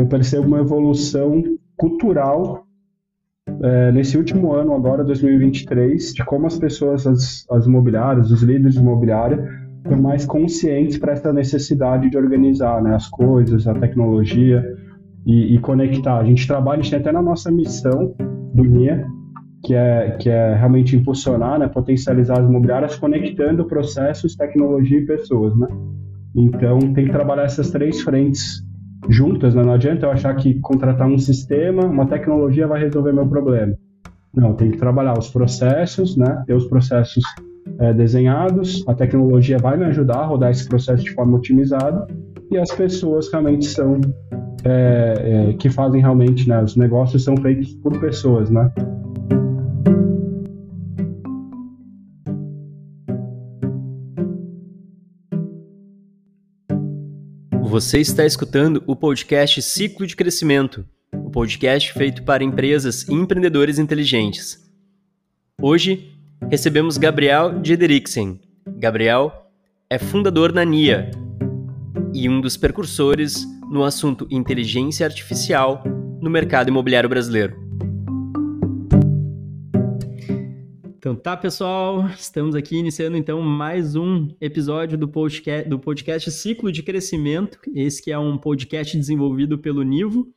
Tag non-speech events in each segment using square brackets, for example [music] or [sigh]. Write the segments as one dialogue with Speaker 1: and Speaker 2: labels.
Speaker 1: eu percebo uma evolução cultural é, nesse último ano, agora 2023, de como as pessoas, as, as imobiliárias, os líderes de imobiliária, estão mais conscientes para essa necessidade de organizar né, as coisas, a tecnologia e, e, conectar. A gente trabalha, a gente tem até na nossa missão do MIA, que é, que é realmente impulsionar, né, potencializar as imobiliárias, conectando processos, tecnologia e pessoas. Né? Então, tem que trabalhar essas três frentes juntas, né? não adianta eu achar que contratar um sistema, uma tecnologia vai resolver meu problema. Não, tem que trabalhar os processos, né? ter os processos é, desenhados, a tecnologia vai me ajudar a rodar esse processo de forma otimizada e as pessoas realmente são é, é, que fazem realmente, né? Os negócios são feitos por pessoas, né?
Speaker 2: Você está escutando o podcast Ciclo de Crescimento, o podcast feito para empresas e empreendedores inteligentes. Hoje recebemos Gabriel Jederiksen. Gabriel é fundador da NIA e um dos precursores no assunto inteligência artificial no mercado imobiliário brasileiro. Então tá, pessoal, [laughs] estamos aqui iniciando então mais um episódio do podcast, do podcast Ciclo de Crescimento. Esse que é um podcast desenvolvido pelo Nivo,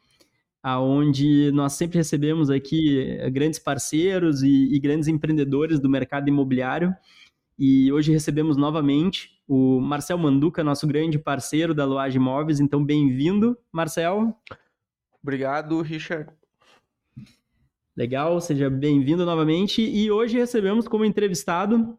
Speaker 2: aonde nós sempre recebemos aqui eh, grandes parceiros e, e grandes empreendedores do mercado imobiliário. E hoje recebemos novamente o Marcel Manduca, nosso grande parceiro da Loage Imóveis. Então, bem-vindo, Marcel.
Speaker 3: Obrigado, Richard.
Speaker 2: Legal, seja bem-vindo novamente. E hoje recebemos como entrevistado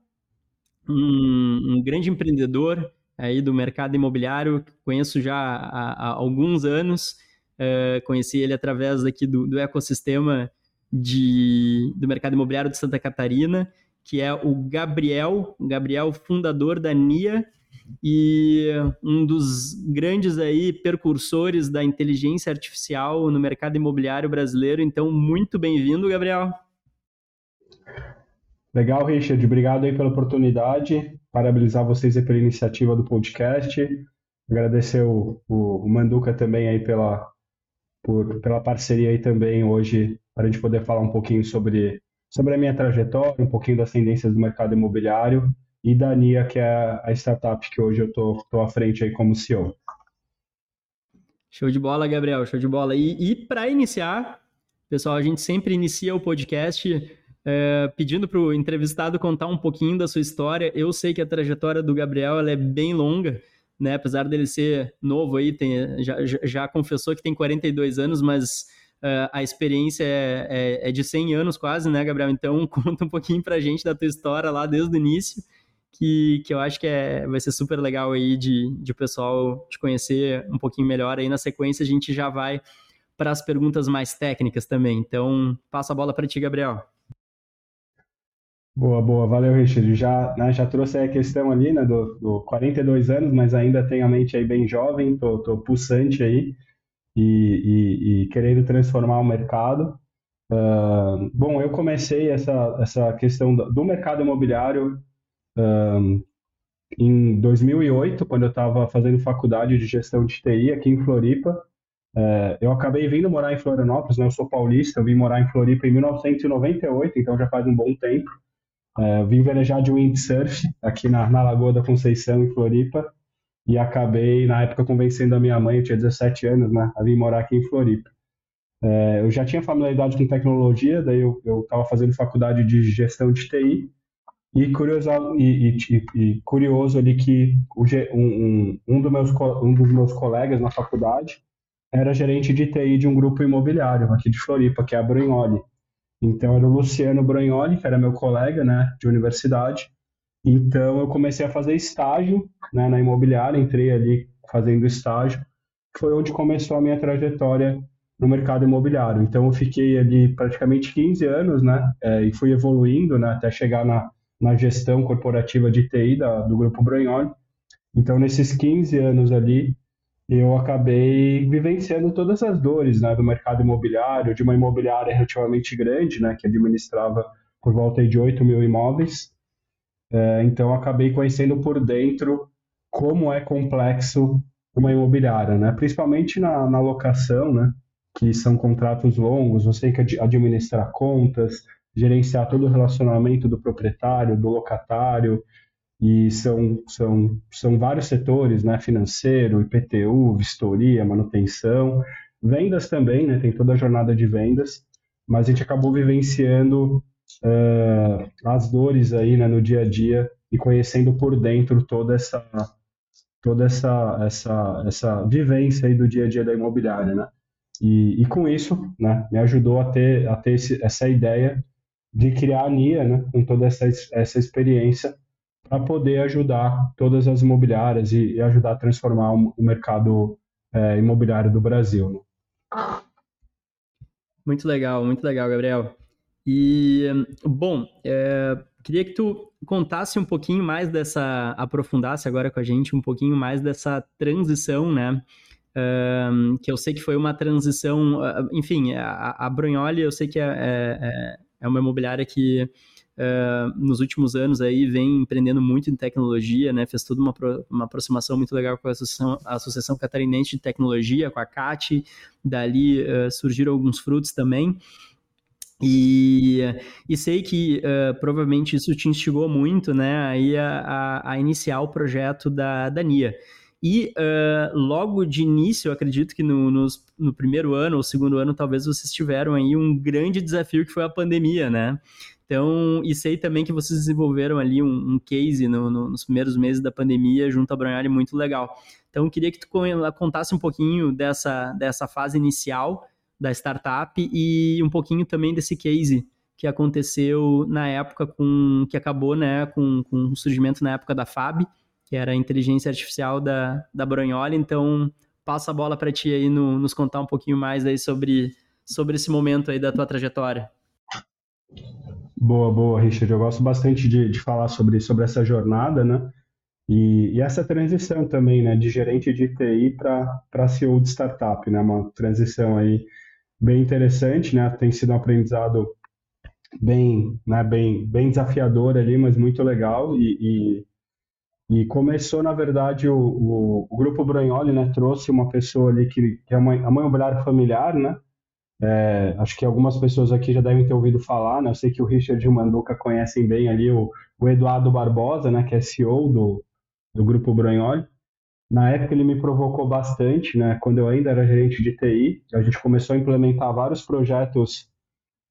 Speaker 2: um, um, grande empreendedor aí do mercado imobiliário, que conheço já há, há alguns anos. Uh, conheci ele através aqui do, do ecossistema de, do mercado imobiliário de Santa Catarina, que é o Gabriel, Gabriel, fundador da NIA, e um dos grandes aí percursores da inteligência artificial no mercado imobiliário brasileiro. Então, muito bem-vindo, Gabriel.
Speaker 1: Legal, Richard. Obrigado aí pela oportunidade. Parabenizar vocês aí pela iniciativa do podcast. Agradecer o, o, o Manduca também aí pela, por, pela parceria aí também hoje, para a gente poder falar um pouquinho sobre, sobre a minha trajetória, um pouquinho das tendências do mercado imobiliário e da NIA, que é a startup que hoje eu tô, tô à frente aí como CEO.
Speaker 2: Show de bola, Gabriel, show de bola. E, e para iniciar, pessoal, a gente sempre inicia o podcast é, pedindo para o entrevistado contar um pouquinho da sua história. Eu sei que a trajetória do Gabriel ela é bem longa, né? Apesar dele ser novo aí, tem, já, já confessou que tem 42 anos, mas uh, a experiência é, é, é, de 100 anos quase, né, Gabriel? Então, [laughs] conta um pouquinho para a gente da tua história lá desde o início que, que eu acho que é, vai ser super legal aí de, de o pessoal te conhecer um pouquinho melhor. Aí na sequência a gente já vai para as perguntas mais técnicas também. Então, passa a bola para ti, Gabriel.
Speaker 1: Boa, boa. Valeu, Richard. Já, né, já trouxe a questão ali, né, do, do 42 anos, mas ainda tenho a mente aí bem jovem, tô, tô pulsante aí e, e, e querendo transformar o mercado. Uh, bom, eu comecei essa, essa questão do, do mercado imobiliário um, em 2008, quando eu estava fazendo faculdade de gestão de TI aqui em Floripa, é, eu acabei vindo morar em Florianópolis, né? eu sou paulista, eu vim morar em Floripa em 1998, então já faz um bom tempo. É, vim velejar de windsurf aqui na, na Lagoa da Conceição, em Floripa, e acabei, na época, convencendo a minha mãe, eu tinha 17 anos, né, a vir morar aqui em Floripa. É, eu já tinha familiaridade com tecnologia, daí eu estava fazendo faculdade de gestão de TI, e curioso, e, e, e curioso ali que um, um, um, do meus, um dos meus colegas na faculdade era gerente de TI de um grupo imobiliário aqui de Floripa, que é a Brunholi. Então era o Luciano Brunholi, que era meu colega né, de universidade. Então eu comecei a fazer estágio né, na imobiliária, entrei ali fazendo estágio. Foi onde começou a minha trajetória no mercado imobiliário. Então eu fiquei ali praticamente 15 anos, né, é, e fui evoluindo, né, até chegar na na gestão corporativa de TI da, do Grupo Branholi. Então, nesses 15 anos ali, eu acabei vivenciando todas as dores né, do mercado imobiliário, de uma imobiliária relativamente grande, né, que administrava por volta de 8 mil imóveis. É, então, acabei conhecendo por dentro como é complexo uma imobiliária, né? Principalmente na, na locação, né? Que são contratos longos, você tem que administrar contas, gerenciar todo o relacionamento do proprietário, do locatário, e são, são, são vários setores, né? Financeiro, IPTU, vistoria, manutenção, vendas também, né? Tem toda a jornada de vendas, mas a gente acabou vivenciando uh, as dores aí, né? No dia a dia e conhecendo por dentro toda essa toda essa essa essa vivência aí do dia a dia da imobiliária, né? E, e com isso, né? Me ajudou a ter a ter esse, essa ideia de criar a NIA, né? Com toda essa essa experiência para poder ajudar todas as imobiliárias e, e ajudar a transformar o, o mercado é, imobiliário do Brasil. Né?
Speaker 2: Muito legal, muito legal, Gabriel. E, bom, é, queria que tu contasse um pouquinho mais dessa, aprofundasse agora com a gente um pouquinho mais dessa transição, né? Que eu sei que foi uma transição, enfim, a, a Brunholi eu sei que é, é, é uma imobiliária que uh, nos últimos anos aí vem empreendendo muito em tecnologia, né? Fez toda uma, uma aproximação muito legal com a Associação, a Associação Catarinense de Tecnologia, com a CAT, dali uh, surgiram alguns frutos também. E, e, sei que uh, provavelmente isso te instigou muito, né, aí a, a, a iniciar o projeto da, da NIA. E uh, logo de início, eu acredito que no, no, primeiro ano ou segundo ano, talvez vocês tiveram aí um grande desafio que foi a pandemia, né? Então, e sei também que vocês desenvolveram ali um, um case no, no, nos primeiros meses da pandemia junto à Brunhari muito legal. Então, queria que tu contasse um pouquinho dessa, dessa fase inicial da startup e um pouquinho também desse case que aconteceu na época com que acabou né, com, com o surgimento na época da FAB, que era a inteligência artificial da, da Bronholi. Então, passa a bola para ti aí no, nos contar um pouquinho mais aí sobre, sobre esse momento aí da tua trajetória.
Speaker 1: Boa, boa, Richard. Eu gosto bastante de, de falar sobre, sobre essa jornada, né? E, e, essa transição também, né, de gerente de TI para CEO de startup, né? Uma transição aí bem interessante, né? Tem sido um aprendizado bem, né, bem, bem desafiador ali, mas muito legal e, e, e começou, na verdade, o, o, o, Grupo Branholi, né, trouxe uma pessoa ali que, que é uma, a mãe operária familiar, né, é, acho que algumas pessoas aqui já devem ter ouvido falar, né? Eu sei que o Richard e o Manduca conhecem bem ali o, o Eduardo Barbosa, né? Que é CEO do, do Grupo Branholi. Na época ele me provocou bastante, né? Quando eu ainda era gerente de TI, a gente começou a implementar vários projetos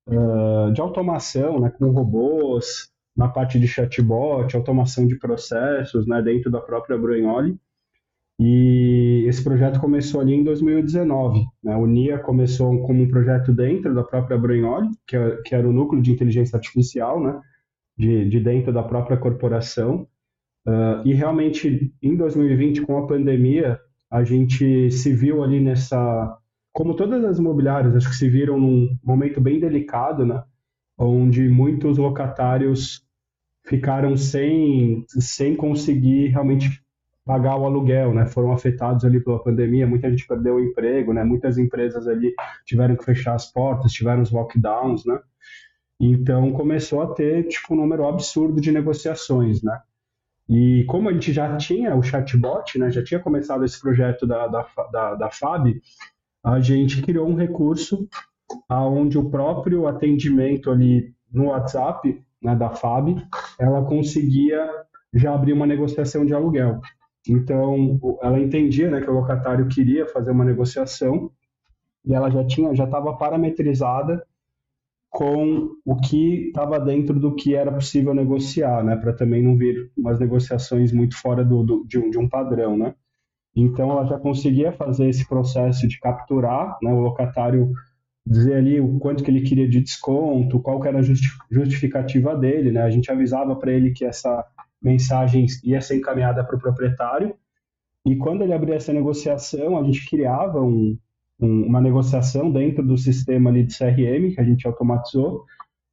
Speaker 1: uh, de automação, né? Com robôs, na parte de chatbot, automação de processos, né? Dentro da própria Branholi. E esse projeto começou ali em 2019. Né? O NIA começou como um projeto dentro da própria Brainoli, que, que era o núcleo de inteligência artificial, né? de, de dentro da própria corporação. Uh, e realmente, em 2020, com a pandemia, a gente se viu ali nessa. Como todas as imobiliárias, acho que se viram num momento bem delicado, né? onde muitos locatários ficaram sem, sem conseguir realmente pagar o aluguel, né? Foram afetados ali pela pandemia, muita gente perdeu o emprego, né? Muitas empresas ali tiveram que fechar as portas, tiveram os lockdowns, né? Então começou a ter tipo um número absurdo de negociações, né? E como a gente já tinha o chatbot, né? Já tinha começado esse projeto da, da, da, da FAB, a gente criou um recurso aonde o próprio atendimento ali no WhatsApp, né, da FAB, ela conseguia já abrir uma negociação de aluguel. Então, ela entendia né, que o locatário queria fazer uma negociação e ela já tinha, já estava parametrizada com o que estava dentro do que era possível negociar, né, para também não vir umas negociações muito fora do, do de, um, de um padrão, né. Então, ela já conseguia fazer esse processo de capturar, né, o locatário dizer ali o quanto que ele queria de desconto, qual que era a justificativa dele, né, a gente avisava para ele que essa mensagens ia ser encaminhada para o proprietário. E quando ele abria essa negociação, a gente criava um, um, uma negociação dentro do sistema ali de CRM, que a gente automatizou,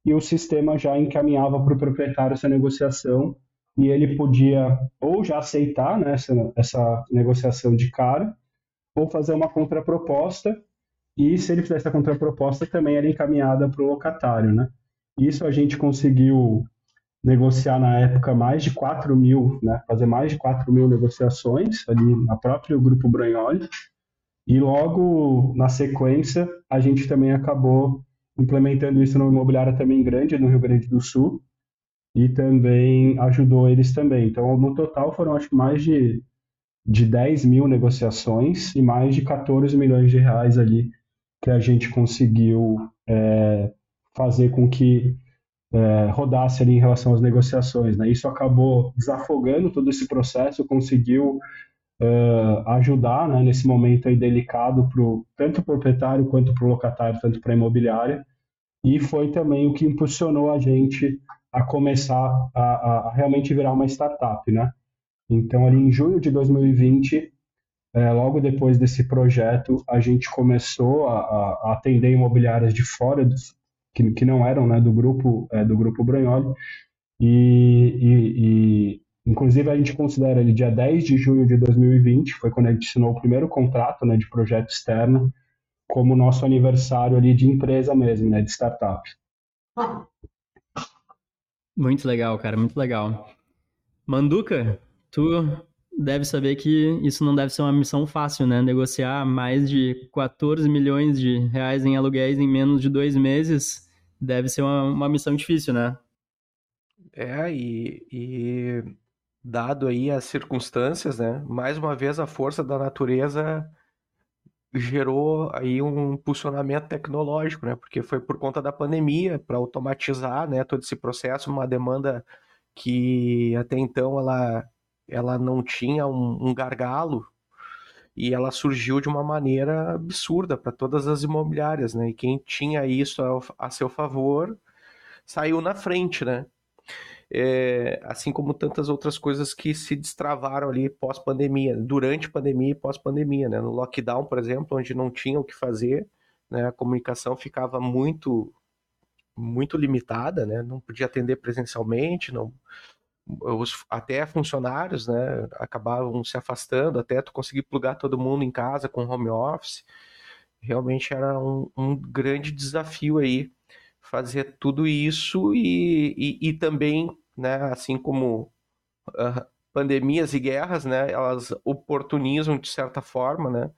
Speaker 1: e o sistema já encaminhava para o proprietário essa negociação e ele podia ou já aceitar né, essa, essa negociação de cara, ou fazer uma contraproposta, e se ele fizesse a contraproposta, também era encaminhada para o locatário. Né? Isso a gente conseguiu negociar na época mais de 4 mil, né, fazer mais de 4 mil negociações ali na próprio Grupo Branholi, e logo na sequência a gente também acabou implementando isso numa imobiliária também grande no Rio Grande do Sul, e também ajudou eles também. Então, no total foram acho que mais de, de 10 mil negociações e mais de 14 milhões de reais ali que a gente conseguiu é, fazer com que é, rodasse ali em relação às negociações. Né? Isso acabou desafogando todo esse processo, conseguiu uh, ajudar né, nesse momento aí delicado pro, tanto para o proprietário quanto para o locatário, tanto para a imobiliária, e foi também o que impulsionou a gente a começar a, a, realmente virar uma startup, né? Então, ali em junho de 2020, é, logo depois desse projeto, a gente começou a, a atender imobiliárias de fora, dos, que, que não eram né, do grupo é, do grupo Branholi, e, e, e, inclusive a gente considera ele dia 10 de junho de 2020, foi quando a gente assinou o primeiro contrato né, de projeto externo, como nosso aniversário ali de empresa mesmo, né, de startup.
Speaker 2: Muito legal, cara, muito legal. Manduca, tu deve saber que isso não deve ser uma missão fácil, né? Negociar mais de 14 milhões de reais em aluguéis em menos de dois meses deve ser uma, uma missão difícil, né?
Speaker 3: É, e, e dado aí as circunstâncias, né? Mais uma vez a força da natureza gerou aí um impulsionamento tecnológico, né? Porque foi por conta da pandemia para automatizar, né, todo esse processo, uma demanda que até então ela ela não tinha um, um gargalo e ela surgiu de uma maneira absurda para todas as imobiliárias, né? E quem tinha isso a, a seu favor saiu na frente, né? é, assim como tantas outras coisas que se destravaram ali pós-pandemia, durante pandemia e pós-pandemia, né? No lockdown, por exemplo, onde não tinha o que fazer, né? A comunicação ficava muito muito limitada, né? Não podia atender presencialmente, não os, até funcionários, né, acabavam se afastando, até tu conseguir plugar todo mundo em casa com home office. Realmente era um, um grande desafio aí fazer tudo isso e, e, e também né, assim como uh, pandemias e guerras, né, elas oportunizam de certa forma, né,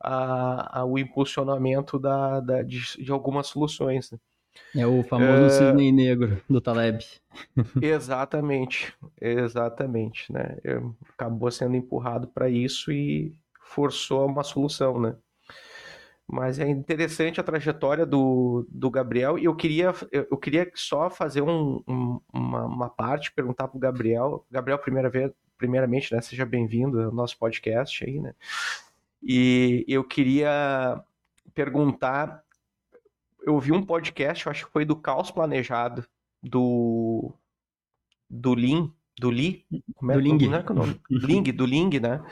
Speaker 3: a, a, o impulsionamento da, da de, de, algumas soluções. Né.
Speaker 2: É o famoso uh, cisne negro do Taleb. [laughs]
Speaker 3: exatamente, exatamente, né? Acabou sendo empurrado para isso e forçou uma solução, né? Mas é interessante a trajetória do, do Gabriel e eu queria, eu queria só fazer um, um, uma, uma parte, perguntar para o Gabriel. Gabriel, primeira vez, primeiramente, né, seja bem-vindo ao nosso podcast aí, né? E eu queria perguntar, eu vi um podcast, eu acho que foi do Caos Planejado, do do Lin, do Li,
Speaker 2: como é, do Ling.
Speaker 3: Como é que é o nome? [laughs] Ling, do Ling, né?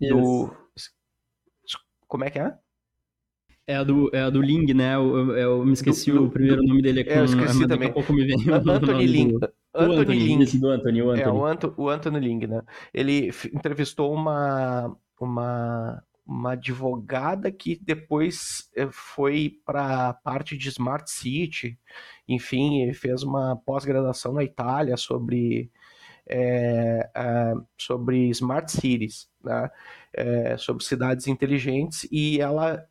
Speaker 3: Do como é que é?
Speaker 2: É a do, é a do Ling, né? Eu, eu, me esqueci do, o primeiro do, nome dele. É com,
Speaker 3: é, eu esqueci também.
Speaker 2: Daqui a pouco me vem
Speaker 3: Anthony Ling.
Speaker 2: Do, Anthony, Anthony Ling. Esse do Anthony, o Anthony.
Speaker 3: É, o, Anto, o Anthony Ling, né? Ele entrevistou uma, uma, uma advogada que depois eh, foi para a parte de Smart City, enfim, fez uma pós-graduação na Itália sobre, é, é, sobre Smart Cities, né? É, sobre cidades inteligentes, e ela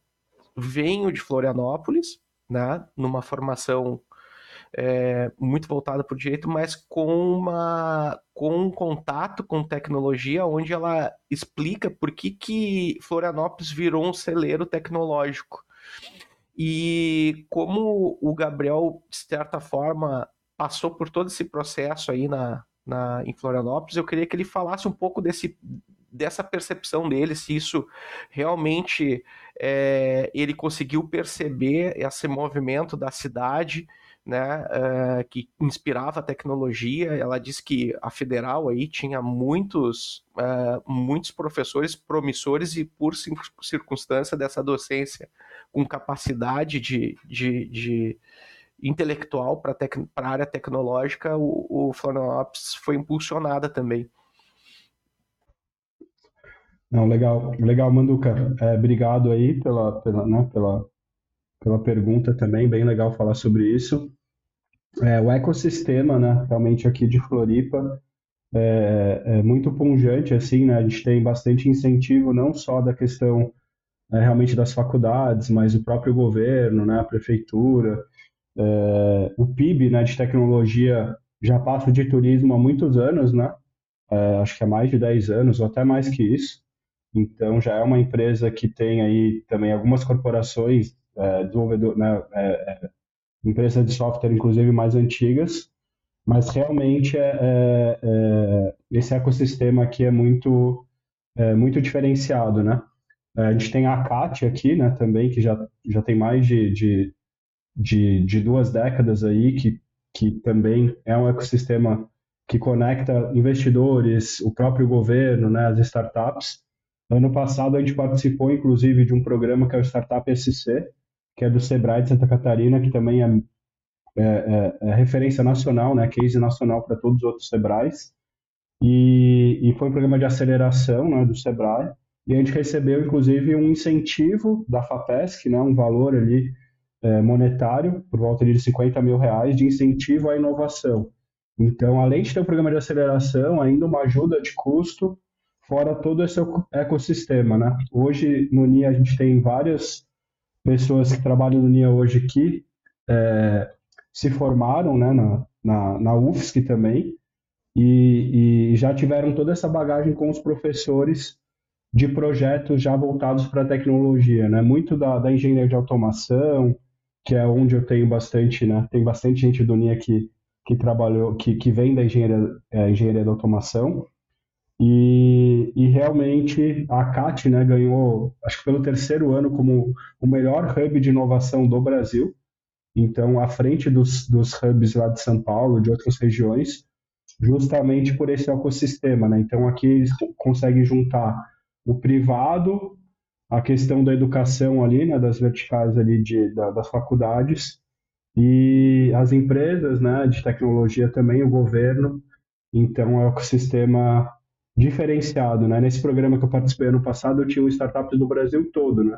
Speaker 3: venho de Florianópolis, né, numa formação é, muito voltada para o direito, mas com, uma, com um contato com tecnologia, onde ela explica por que, que Florianópolis virou um celeiro tecnológico. E como o Gabriel, de certa forma, passou por todo esse processo aí na, na, em Florianópolis, eu queria que ele falasse um pouco desse, dessa percepção dele, se isso realmente é, ele conseguiu perceber esse movimento da cidade, né, é, que inspirava a tecnologia. Ela disse que a federal aí tinha muitos, é, muitos professores promissores e por circunstância dessa docência com capacidade de, de, de intelectual para a área tecnológica, o, o Florianópolis foi impulsionada também.
Speaker 1: Não, legal, legal, Manduca. É, obrigado aí pela, pela, né, pela, pela pergunta também, bem legal falar sobre isso. é, o ecossistema, né, realmente aqui de Floripa, é, é, muito pungente, assim, né, a gente tem bastante incentivo, não só da questão é, realmente das faculdades, mas o próprio governo, né, a prefeitura, é, o PIB, né, de tecnologia já passa de turismo há muitos anos, né, é, acho que há mais de 10 anos, ou até mais que isso, então já é uma empresa que tem aí também algumas corporações, é, desenvolvedor, né, empresas de software, inclusive mais antigas, mas realmente é, é, é, esse ecossistema aqui é muito, é, muito diferenciado, né? É, a gente tem a CAT aqui, né, também, que já, já tem mais de, de, de, de duas décadas aí, que, que também é um ecossistema que conecta investidores, o próprio governo, né, as startups. Ano passado a gente participou, inclusive, de um programa que é o Startup SC, que é do Sebrae de Santa Catarina, que também é, é, é, é referência nacional, né, case nacional para todos os outros Sebrais. E, e, foi um programa de aceleração né, do Sebrae. E a gente recebeu, inclusive, um incentivo da FAPESC, né, um valor ali é, monetário, por volta de 50 mil reais, de incentivo à inovação. Então, além de ter um programa de aceleração, ainda uma ajuda de custo, fora todo esse ecossistema. Né? Hoje, no NIA, a gente tem várias pessoas que trabalham no NIA hoje que é, se formaram né, na, na, na UFSC também e, e, já tiveram toda essa bagagem com os professores de projetos já voltados para a tecnologia, né? Muito da, da, engenharia de automação, que é onde eu tenho bastante, né? Tem bastante gente do NIA que, que trabalhou, que, que vem da engenharia, é, engenharia da automação. E, e, realmente a CAT né, ganhou, acho que pelo terceiro ano, como o melhor hub de inovação do Brasil. Então, à frente dos, dos hubs lá de São Paulo, de outras regiões, justamente por esse ecossistema. Né? Então, aqui eles conseguem juntar o privado, a questão da educação ali, né, das verticais ali de, da, das faculdades, e as empresas né, de tecnologia também, o governo. Então, é um ecossistema diferenciado, né? Nesse programa que eu participei ano passado, eu tinha startups do Brasil todo, né?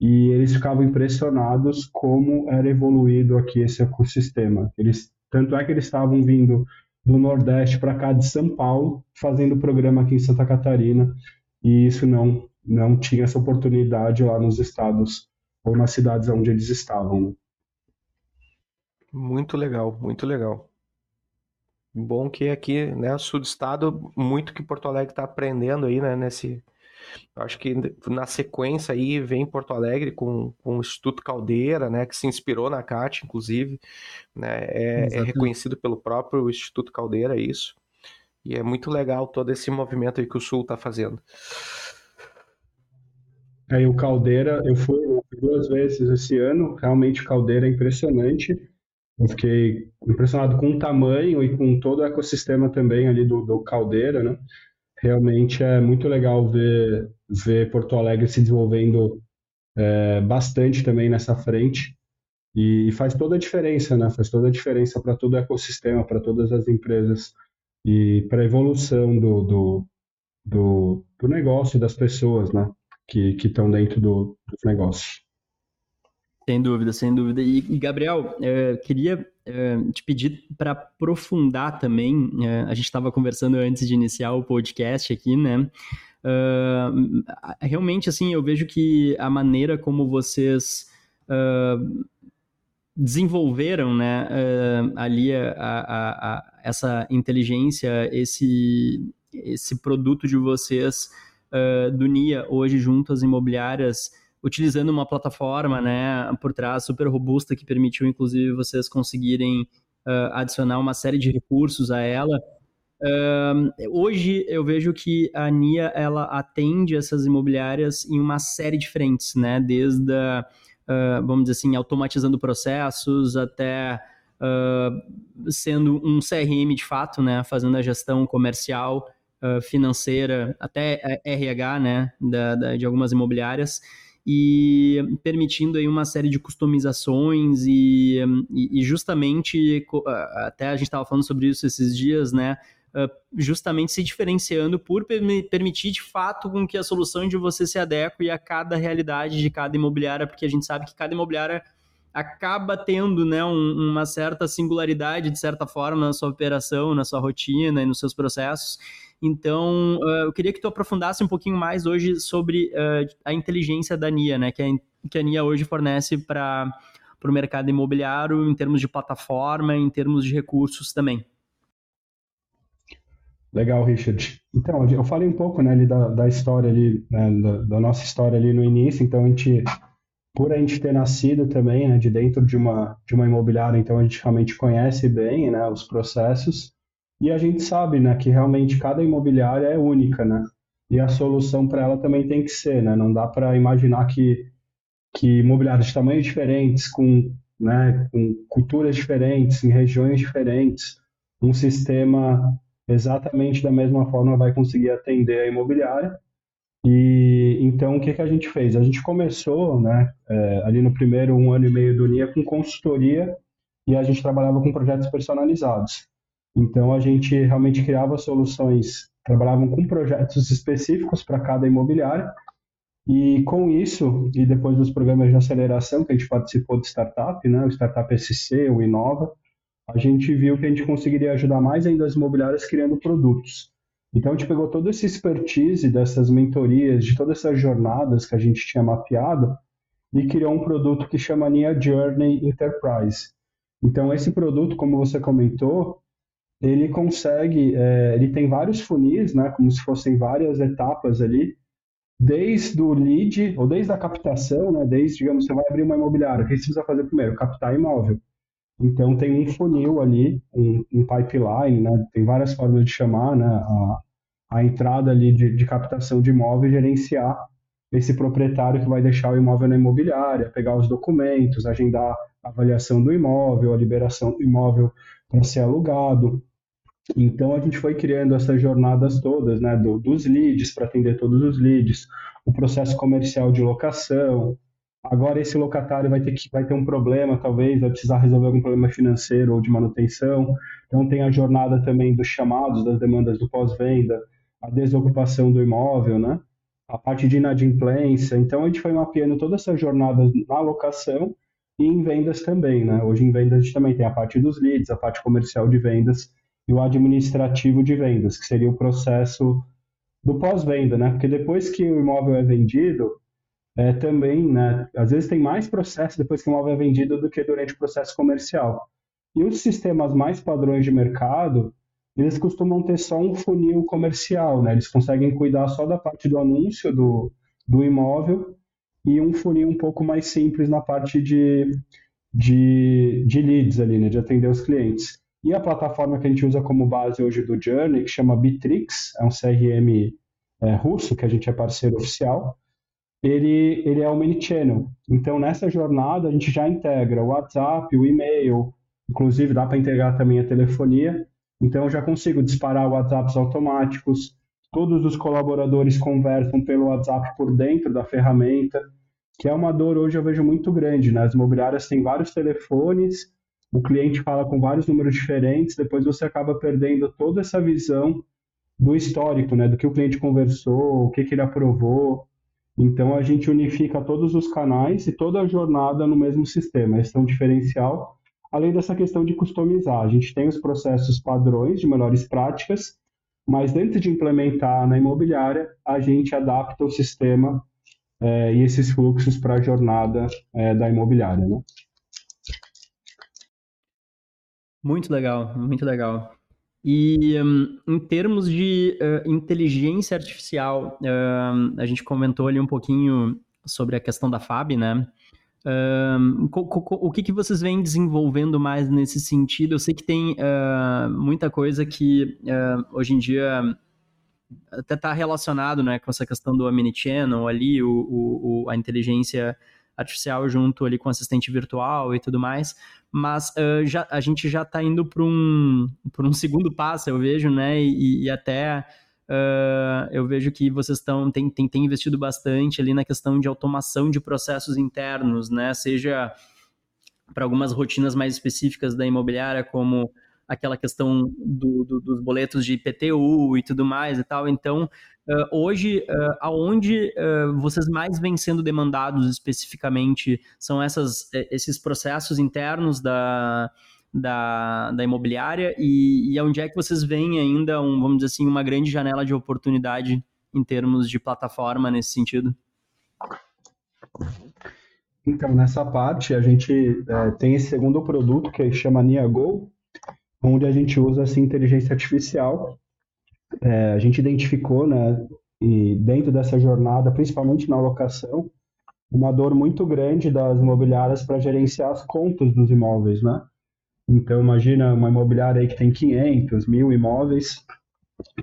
Speaker 1: E eles ficavam impressionados como era evoluído aqui esse ecossistema. Eles, tanto é que eles estavam vindo do Nordeste para cá de São Paulo, fazendo programa aqui em Santa Catarina, e isso não não tinha essa oportunidade lá nos estados ou nas cidades onde eles estavam.
Speaker 3: Muito legal, muito legal. Bom que aqui, né, sul do estado, muito que Porto Alegre está aprendendo aí, né, nesse... Acho que na sequência aí vem Porto Alegre com, com o Instituto Caldeira, né, que se inspirou na CAT, inclusive, né, é, é reconhecido pelo próprio Instituto Caldeira, isso. E é muito legal todo esse movimento aí que o Sul está fazendo.
Speaker 1: Aí o Caldeira, eu fui duas vezes esse ano, realmente o Caldeira é impressionante. Eu fiquei impressionado com o tamanho e com todo o ecossistema também ali do, do Caldeira, né? Realmente é muito legal ver, ver Porto Alegre se desenvolvendo é, bastante também nessa frente. E, e, faz toda a diferença, né? Faz toda a diferença para todo o ecossistema, para todas as empresas e para a evolução do, do, do, do negócio e das pessoas, né? Que estão dentro do, dos negócios.
Speaker 2: Sem dúvida, sem dúvida. E, e Gabriel, é, queria é, te pedir para aprofundar também. É, a gente estava conversando antes de iniciar o podcast aqui, né? Uh, realmente, assim, eu vejo que a maneira como vocês uh, desenvolveram, né, uh, ali a, a, a, essa inteligência, esse, esse produto de vocês do NIA hoje junto às imobiliárias utilizando uma plataforma, né, por trás super robusta que permitiu, inclusive, vocês conseguirem uh, adicionar uma série de recursos a ela. Uh, hoje eu vejo que a NIA ela atende essas imobiliárias em uma série de frentes, né, desde a, uh, vamos dizer assim, automatizando processos até sendo um CRM de fato, né, fazendo a gestão comercial, financeira, até RH, né, da, da, de algumas imobiliárias e permitindo aí uma série de customizações e, e, justamente até a gente estava falando sobre isso esses dias, né? justamente se diferenciando por permitir de fato com que a solução de você se adeque a cada realidade de cada imobiliária, porque a gente sabe que cada imobiliária acaba tendo né, um, uma certa singularidade, de certa forma, na sua operação, na sua rotina e nos seus processos. Então, uh, eu queria que tu aprofundasse um pouquinho mais hoje sobre uh, a inteligência da NIA, né, que, a, que a NIA hoje fornece para o mercado imobiliário em termos de plataforma, em termos de recursos também.
Speaker 1: Legal, Richard. Então, eu falei um pouco né, ali da, da história ali, né, da, da, nossa história ali no início, então a gente, por a gente ter nascido também né, de dentro de uma, de uma imobiliária, então a gente realmente conhece bem né, os processos e a gente sabe né, que realmente cada imobiliária é única, né? E a solução para ela também tem que ser, né? Não dá para imaginar que, que imobiliários de tamanhos diferentes, com, né, com culturas diferentes, em regiões diferentes, um sistema exatamente da mesma forma vai conseguir atender a imobiliária. E então o que, que a gente fez? A gente começou, né, é, ali no primeiro um ano e meio do NIA com consultoria e a gente trabalhava com projetos personalizados. Então a gente realmente criava soluções, trabalhavam com projetos específicos para cada imobiliária. E com isso, e depois dos programas de aceleração que a gente participou de startup, né, o Startup SC, o Inova, a gente viu que a gente conseguiria ajudar mais ainda as imobiliárias criando produtos. Então a gente pegou todo esse expertise dessas mentorias, de todas essas jornadas que a gente tinha mapeado e criou um produto que chama Nia Journey Enterprise. Então esse produto, como você comentou, ele consegue, é, ele tem vários funis, né, como se fossem várias etapas ali, desde o lead, ou desde a captação, né, desde, digamos, você vai abrir uma imobiliária, o que você precisa fazer primeiro? Captar imóvel. Então tem um funil ali, um, um pipeline, né? Tem várias formas de chamar, né? A, a entrada ali de, de captação de imóvel e gerenciar esse proprietário que vai deixar o imóvel na imobiliária, pegar os documentos, agendar a avaliação do imóvel, a liberação do imóvel para ser alugado. Então a gente foi criando essas jornadas todas, né, do, dos leads para atender todos os leads, o processo comercial de locação, Agora esse locatário vai ter que vai ter um problema, talvez, vai precisar resolver algum problema financeiro ou de manutenção. Então tem a jornada também dos chamados, das demandas do pós-venda, a desocupação do imóvel, né? A parte de inadimplência. Então a gente foi mapeando toda essa jornada na locação e em vendas também, né? Hoje em vendas a gente também tem a parte dos leads, a parte comercial de vendas e o administrativo de vendas, que seria o processo do pós-venda, né? Porque depois que o imóvel é vendido, é, também, né, às vezes tem mais processo depois que o imóvel é vendido do que durante o processo comercial. E os sistemas mais padrões de mercado, eles costumam ter só um funil comercial, né? Eles conseguem cuidar só da parte do anúncio do, do imóvel e um funil um pouco mais simples na parte de, de, de leads ali, né? De atender os clientes. E a plataforma que a gente usa como base hoje do Journey, que chama Bitrix, é um CRM é, russo, que a gente é parceiro oficial, ele, ele é omnichannel. Então, nessa jornada, a gente já integra o WhatsApp, o e-mail, inclusive dá para integrar também a telefonia. Então, eu já consigo disparar WhatsApps automáticos, todos os colaboradores conversam pelo WhatsApp por dentro da ferramenta, que é uma dor hoje eu vejo muito grande. Né? As imobiliárias têm vários telefones, o cliente fala com vários números diferentes, depois você acaba perdendo toda essa visão do histórico, né? do que o cliente conversou, o que, que ele aprovou. Então a gente unifica todos os canais e toda a jornada no mesmo sistema. Esse é um diferencial. Além dessa questão de customizar, a gente tem os processos padrões de melhores práticas, mas antes de implementar na imobiliária, a gente adapta o sistema é, e esses fluxos para a jornada é, da imobiliária. Né?
Speaker 2: Muito legal, muito legal. E um, em termos de uh, inteligência artificial, uh, a gente comentou ali um pouquinho sobre a questão da FAB, né? Uh, o que, que vocês vêm desenvolvendo mais nesse sentido? Eu sei que tem muita coisa que hoje em dia até está relacionado né, com essa questão do omnichannel ali, o, o, a inteligência artificial junto ali com assistente virtual e tudo mais, mas uh, já, a gente já está indo para um, um segundo passo, eu vejo, né, e, e até uh, eu vejo que vocês estão, tem, tem, tem investido bastante ali na questão de automação de processos internos, né, seja para algumas rotinas mais específicas da imobiliária, como aquela questão do, do, dos boletos de IPTU e tudo mais e tal. Então, uh, hoje, uh, aonde uh, vocês mais vêm sendo demandados especificamente são essas, esses processos internos da, da, da imobiliária e, e onde é que vocês veem ainda, um, vamos dizer assim, uma grande janela de oportunidade em termos de plataforma nesse sentido?
Speaker 1: Então, nessa parte, a gente é, tem esse segundo produto que chama NiaGo, onde a gente usa essa inteligência artificial. É, a gente identificou, né, e dentro dessa jornada, principalmente na locação, uma dor muito grande das imobiliárias para gerenciar as contas dos imóveis, né? Então, imagina uma imobiliária aí que tem 500, mil imóveis,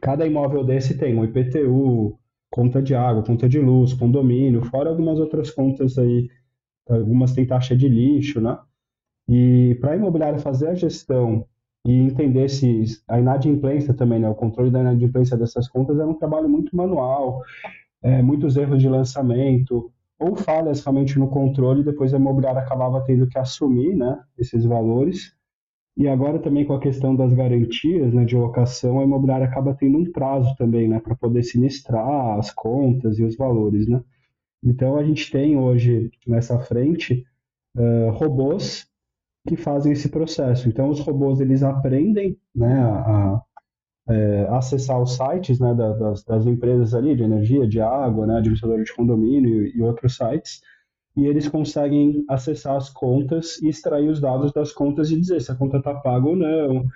Speaker 1: cada imóvel desse tem um IPTU, conta de água, conta de luz, condomínio, fora algumas outras contas aí algumas têm taxa de lixo, né? E para a imobiliária fazer a gestão e entender se a inadimplência também, né, o controle da inadimplência dessas contas é um trabalho muito manual, é, muitos erros de lançamento ou falhas realmente no controle, depois a imobiliária acabava tendo que assumir, né, esses valores. E agora também com a questão das garantias, né, de locação, a imobiliária acaba tendo um prazo também, né, para poder sinistrar as contas e os valores, né? Então a gente tem hoje nessa frente uh, robôs que fazem esse processo. Então os robôs eles aprendem né, a, a é, acessar os sites né, das, das, empresas ali de energia, de água, né, administrador de condomínio e, e outros sites, e eles conseguem acessar as contas e extrair os dados das contas e dizer se a conta está paga ou não.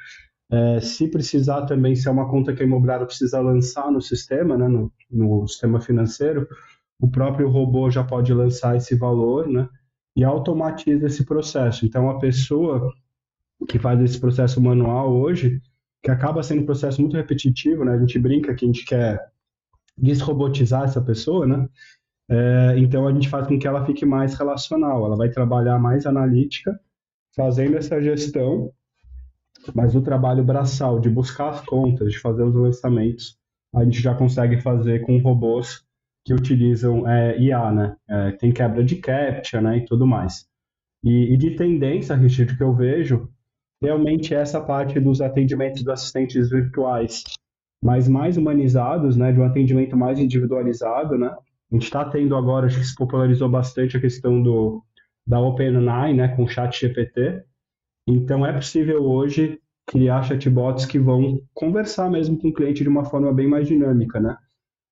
Speaker 1: É, se precisar também, se é uma conta que a imobiliária precisa lançar no sistema, né, no, no sistema financeiro, o próprio robô já pode lançar esse valor, né? E automatiza esse processo. Então, a pessoa que faz esse processo manual hoje, que acaba sendo um processo muito repetitivo, né? A gente brinca que a gente quer desrobotizar essa pessoa, né? É, então, a gente faz com que ela fique mais relacional. Ela vai trabalhar mais analítica, fazendo essa gestão, mas o trabalho braçal de buscar as contas, de fazer os lançamentos, a gente já consegue fazer com robôs que utilizam é, IA, né? É, tem quebra de captcha, né? E tudo mais. E, e, de tendência, Richard, que eu vejo, realmente essa parte dos atendimentos dos assistentes virtuais, mas mais humanizados, né? De um atendimento mais individualizado, né? A gente está tendo agora, acho que se popularizou bastante a questão do, da OpenAI, né? Com o chat GPT. Então, é possível hoje criar chatbots que vão conversar mesmo com o cliente de uma forma bem mais dinâmica, né?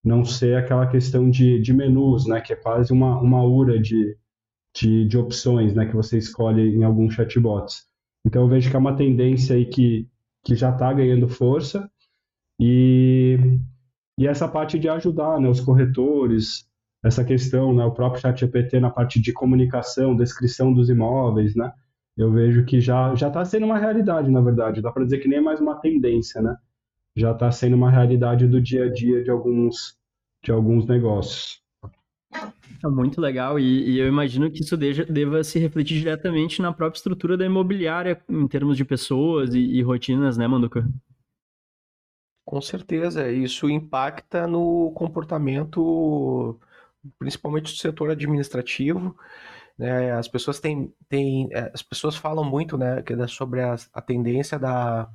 Speaker 1: Não ser aquela questão de, de menus, né, que é quase uma, uma ura de, de, de opções, né, que você escolhe em alguns chatbots. Então eu vejo que é uma tendência aí que, que já está ganhando força e, e essa parte de ajudar, né, os corretores, essa questão, né, o próprio ChatGPT na parte de comunicação, descrição dos imóveis, né, eu vejo que já já está sendo uma realidade, na verdade. Dá para dizer que nem é mais uma tendência, né? Já está sendo uma realidade do dia a dia de alguns, de alguns negócios.
Speaker 2: É muito legal, e, e eu imagino que isso deja, deva se refletir diretamente na própria estrutura da imobiliária, em termos de pessoas e, e rotinas, né, Manduca?
Speaker 3: Com certeza, isso impacta no comportamento, principalmente do setor administrativo. Né? As pessoas têm, têm, é, as pessoas falam muito, né, sobre a, a tendência da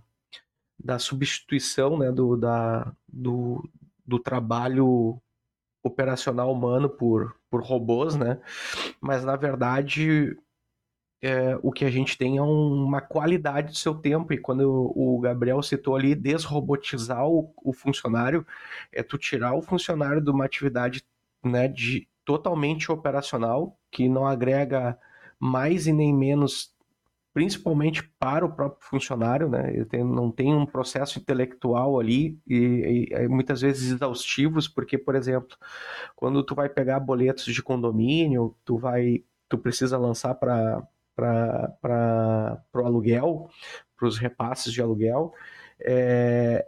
Speaker 3: da substituição né, do, da, do, do trabalho operacional humano por, por robôs, né? Mas na verdade é, o que a gente tem é uma qualidade do seu tempo e quando o Gabriel citou ali desrobotizar o, o funcionário é tu tirar o funcionário de uma atividade né, de totalmente operacional que não agrega mais e nem menos principalmente para o próprio funcionário, né? Ele tem, não tem um processo intelectual ali e, e, e, muitas vezes exaustivos, porque, por exemplo, quando tu vai pegar boletos de condomínio, tu vai, tu precisa lançar para para o aluguel, para os repasses de aluguel, é,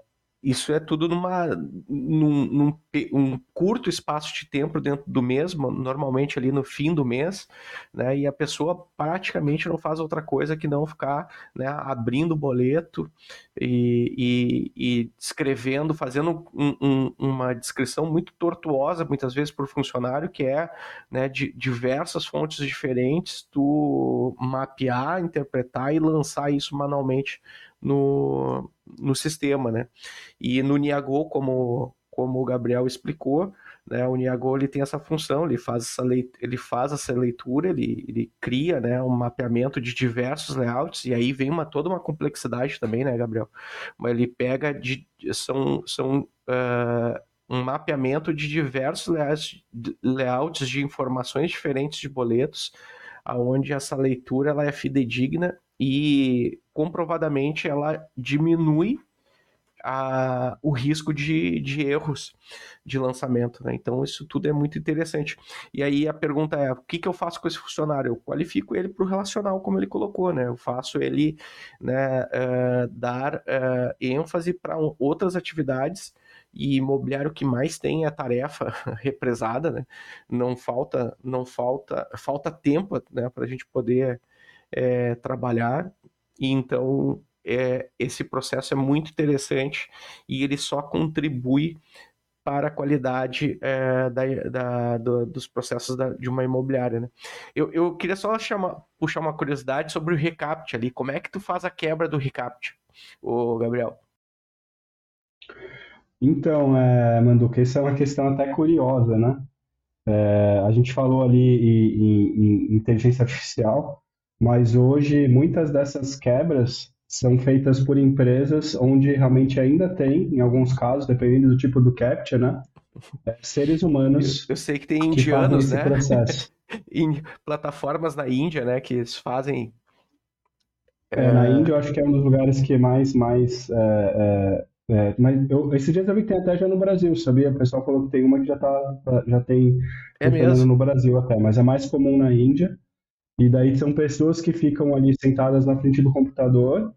Speaker 3: isso é tudo numa, num, num um curto espaço de tempo dentro do mês, normalmente ali no fim do mês, né? E a pessoa praticamente não faz outra coisa que não ficar né, abrindo o boleto e, e, e escrevendo, fazendo um, um, uma descrição muito tortuosa, muitas vezes por funcionário, que é né, de diversas fontes diferentes, tu mapear, interpretar e lançar isso manualmente no, no sistema, né? E no Niagô, como, como o Gabriel explicou, né, o Niagô ele tem essa função, ele faz essa, leitura, ele faz essa leitura, ele, ele cria né, um mapeamento de diversos layouts, e aí vem uma, toda uma complexidade também, né, Gabriel? Mas ele pega, de, são, são uh, um mapeamento de diversos layouts, layouts de informações diferentes de boletos, aonde essa leitura ela é fidedigna e comprovadamente ela diminui a, o risco de, de erros de lançamento. Né? Então, isso tudo é muito interessante. E aí a pergunta é: o que, que eu faço com esse funcionário? Eu qualifico ele para o relacional, como ele colocou, né? Eu faço ele né, uh, dar uh, ênfase para outras atividades e imobiliário que mais tem é tarefa [laughs] represada, né? Não falta, não falta, falta tempo, né, para a gente poder é, trabalhar. E então é, esse processo é muito interessante e ele só contribui para a qualidade é, da, da, do, dos processos da, de uma imobiliária. Né? Eu, eu queria só chamar, puxar uma curiosidade sobre o recapt ali. Como é que tu faz a quebra do recapt, o Gabriel?
Speaker 1: Então, é, Manduca, essa é uma questão até curiosa, né? É, a gente falou ali em, em, em inteligência artificial, mas hoje muitas dessas quebras são feitas por empresas onde realmente ainda tem, em alguns casos, dependendo do tipo do captcha, né? É, seres humanos.
Speaker 3: Eu, eu, sei que tem indianos, né? em [laughs] plataformas na Índia, né? Que fazem.
Speaker 1: É, na é, Índia, eu acho que é um dos lugares que mais, mais é, é, é, mas eu, eu vi que tem até já no Brasil, sabia? O pessoal falou que tem uma que já, tá, já tem
Speaker 3: é mesmo?
Speaker 1: no Brasil até, mas é mais comum na Índia. E daí são pessoas que ficam ali sentadas na frente do computador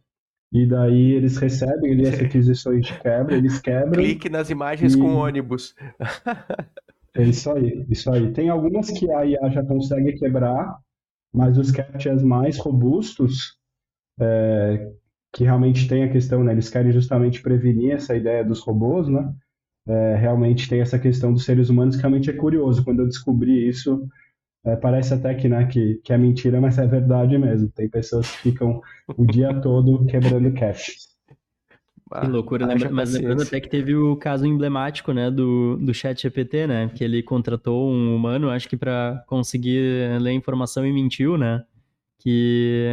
Speaker 1: e daí eles recebem ali as requisições de quebra, eles quebram.
Speaker 3: Clique nas imagens e... com ônibus. [laughs]
Speaker 1: É isso aí, isso aí. Tem algumas que a IA já consegue quebrar, mas os captchas mais robustos, é, que realmente tem a questão, né? Eles querem justamente prevenir essa ideia dos robôs, né? É, realmente tem essa questão dos seres humanos que realmente é curioso. Quando eu descobri isso, é, parece até que, né, que, que é mentira, mas é verdade mesmo. Tem pessoas que ficam o dia todo quebrando caches.
Speaker 2: Que loucura, né? Mas lembrando até que teve o caso emblemático, né, do, do chat GPT, né, que ele contratou um humano, acho que para conseguir ler informação e mentiu, né, que,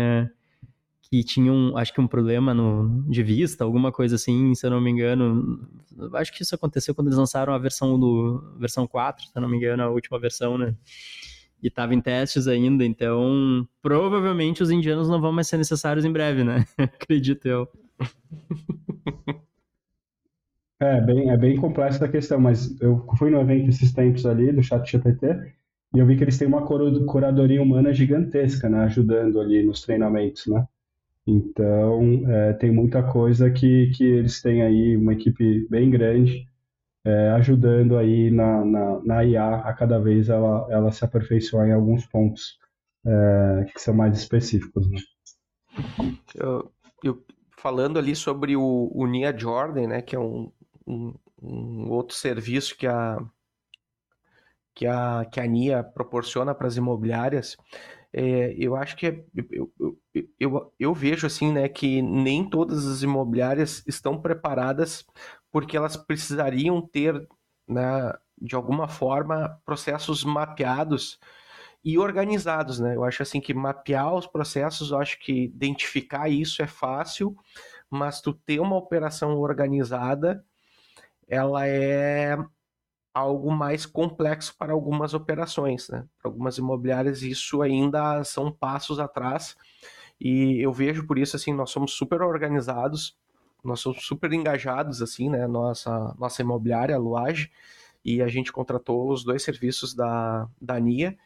Speaker 2: que tinha um, acho que um problema no, de vista, alguma coisa assim, se eu não me engano, acho que isso aconteceu quando eles lançaram a versão do, versão 4, se eu não me engano, a última versão, né, e estava em testes ainda, então provavelmente os indianos não vão mais ser necessários em breve, né? [laughs] Acredito eu. [laughs]
Speaker 1: É bem, é bem complexa a questão, mas eu fui no evento esses tempos ali do Chat GPT e eu vi que eles têm uma curadoria humana gigantesca, né? Ajudando ali nos treinamentos, né? Então, é, tem muita coisa que, que eles têm aí, uma equipe bem grande é, ajudando aí na, na, na, IA a cada vez ela, ela se aperfeiçoar em alguns pontos é, que são mais específicos. Né?
Speaker 3: Eu, eu, falando ali sobre o, o Nia Jordan, né, que é um, um, um outro serviço que a, que a, que a NIA proporciona para as imobiliárias, é, eu acho que é, eu, eu, eu, eu, vejo assim, né, que nem todas as imobiliárias estão preparadas porque elas precisariam ter, né, de alguma forma, processos mapeados e organizados, né? Eu acho assim que mapear os processos, eu acho que identificar isso é fácil, mas tu ter uma operação organizada, ela é algo mais complexo para algumas operações, né? Para algumas imobiliárias isso ainda são passos atrás. E eu vejo por isso assim, nós somos super organizados, nós somos super engajados, assim, né? Nossa, nossa imobiliária, a Luage, e a gente contratou os dois serviços da, da NIA,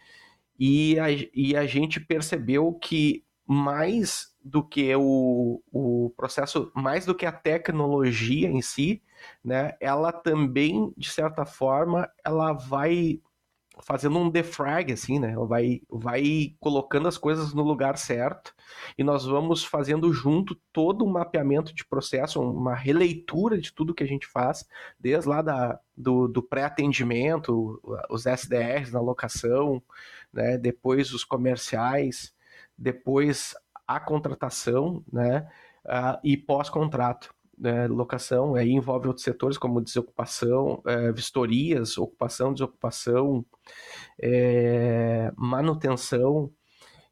Speaker 3: e a, e a gente percebeu que mais do que o, o processo, mais do que a tecnologia em si, né, ela também, de certa forma, ela vai fazendo um defrag, assim, né? Vai, vai colocando as coisas no lugar certo e nós vamos fazendo junto todo um mapeamento de processo, uma releitura de tudo que a gente faz, desde lá da, do, do pré-atendimento, os SDRs na locação, né? Depois os comerciais, depois a contratação, né? uh, e pós-contrato. Né, locação, aí envolve outros setores como desocupação, é, vistorias, ocupação, desocupação, é, manutenção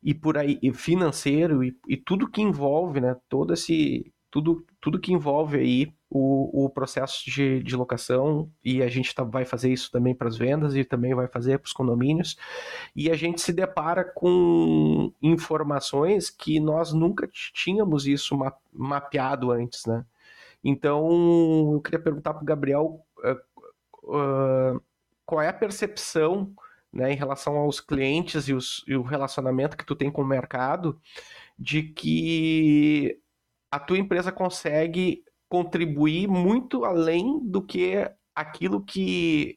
Speaker 3: e por aí e financeiro e, e, tudo que envolve, né, todo esse tudo, tudo que envolve aí o, o processo de, de locação e a gente tá, vai fazer isso também para as vendas e também vai fazer para os condomínios e a gente se depara com informações que nós nunca tínhamos isso ma mapeado antes, né? Então eu queria perguntar para o Gabriel uh, uh, qual é a percepção né, em relação aos clientes e, os, e o relacionamento que tu tem com o mercado de que a tua empresa consegue contribuir muito além do que aquilo que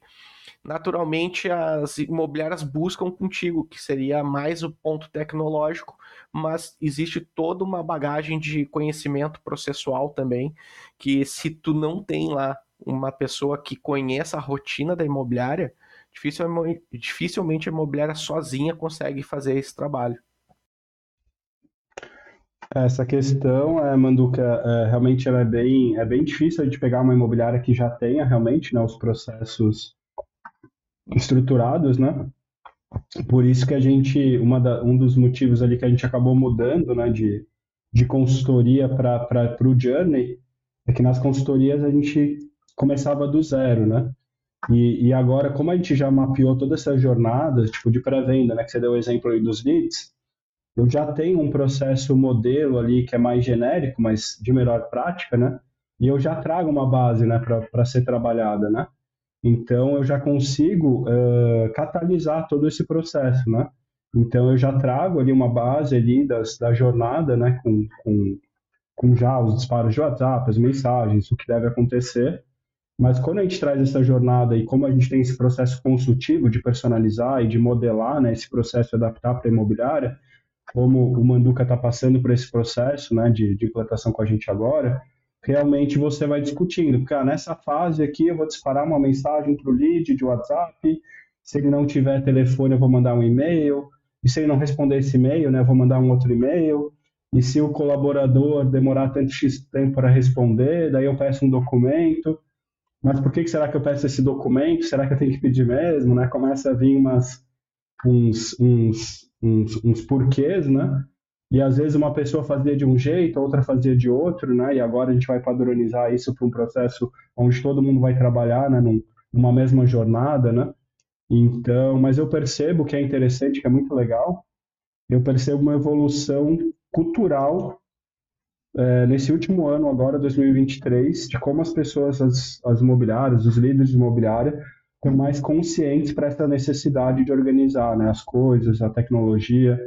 Speaker 3: naturalmente as imobiliárias buscam contigo, que seria mais o ponto tecnológico, mas existe toda uma bagagem de conhecimento processual também, que se tu não tem lá uma pessoa que conheça a rotina da imobiliária, dificilmente a imobiliária sozinha consegue fazer esse trabalho.
Speaker 1: Essa questão, é, Manduca, é, realmente ela é bem, é bem difícil de pegar uma imobiliária que já tenha realmente né, os processos estruturados, né? Por isso que a gente, uma da, um dos motivos ali que a gente acabou mudando, né, de, de consultoria para o Journey, é que nas consultorias a gente começava do zero, né? E, e agora, como a gente já mapeou toda essa jornada, tipo de pré-venda, né, que você deu o exemplo aí dos leads, eu já tenho um processo modelo ali que é mais genérico, mas de melhor prática, né? E eu já trago uma base, né, para ser trabalhada, né? Então eu já consigo uh, catalisar todo esse processo, né? Então eu já trago ali uma base ali das, da jornada, né, com, com, com já os disparos de WhatsApp, as mensagens, o que deve acontecer. Mas quando a gente traz essa jornada e como a gente tem esse processo consultivo de personalizar e de modelar, né, esse processo de adaptar para a imobiliária, como o Manduca está passando por esse processo né, de, de, implantação com a gente agora, realmente você vai discutindo, porque ah, nessa fase aqui eu vou disparar uma mensagem para o lead de WhatsApp, se ele não tiver telefone eu vou mandar um e-mail, e se ele não responder esse e-mail, né, eu vou mandar um outro e-mail, e se o colaborador demorar tanto X tempo para responder, daí eu peço um documento, mas por que, que será que eu peço esse documento? Será que eu tenho que pedir mesmo? Né? Começa a vir umas, uns, uns uns, uns porquês, né? E às vezes uma pessoa fazia de um jeito, outra fazia de outro, né? E agora a gente vai padronizar isso para um processo onde todo mundo vai trabalhar, né? Num, numa mesma jornada, né? Então, mas eu percebo que é interessante, que é muito legal. Eu percebo uma evolução cultural é, nesse último ano, agora 2023, de como as pessoas, as, as imobiliárias, os líderes de imobiliária, estão mais conscientes para essa necessidade de organizar né, as coisas, a tecnologia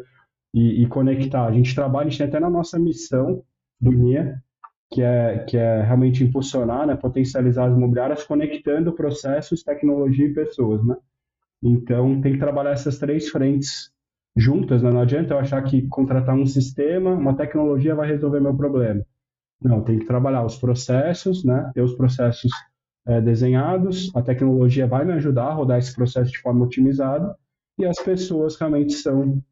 Speaker 1: e, e, conectar. A gente trabalha, a gente tem até na nossa missão do NIA, que é, que é realmente impulsionar, né, potencializar as imobiliárias, conectando processos, tecnologia e pessoas. Né? Então, tem que trabalhar essas três frentes juntas. Né? Não adianta eu achar que contratar um sistema, uma tecnologia vai resolver meu problema. Não, tem que trabalhar os processos, né? ter os processos é, desenhados, a tecnologia vai me ajudar a rodar esse processo de forma otimizada e as pessoas realmente são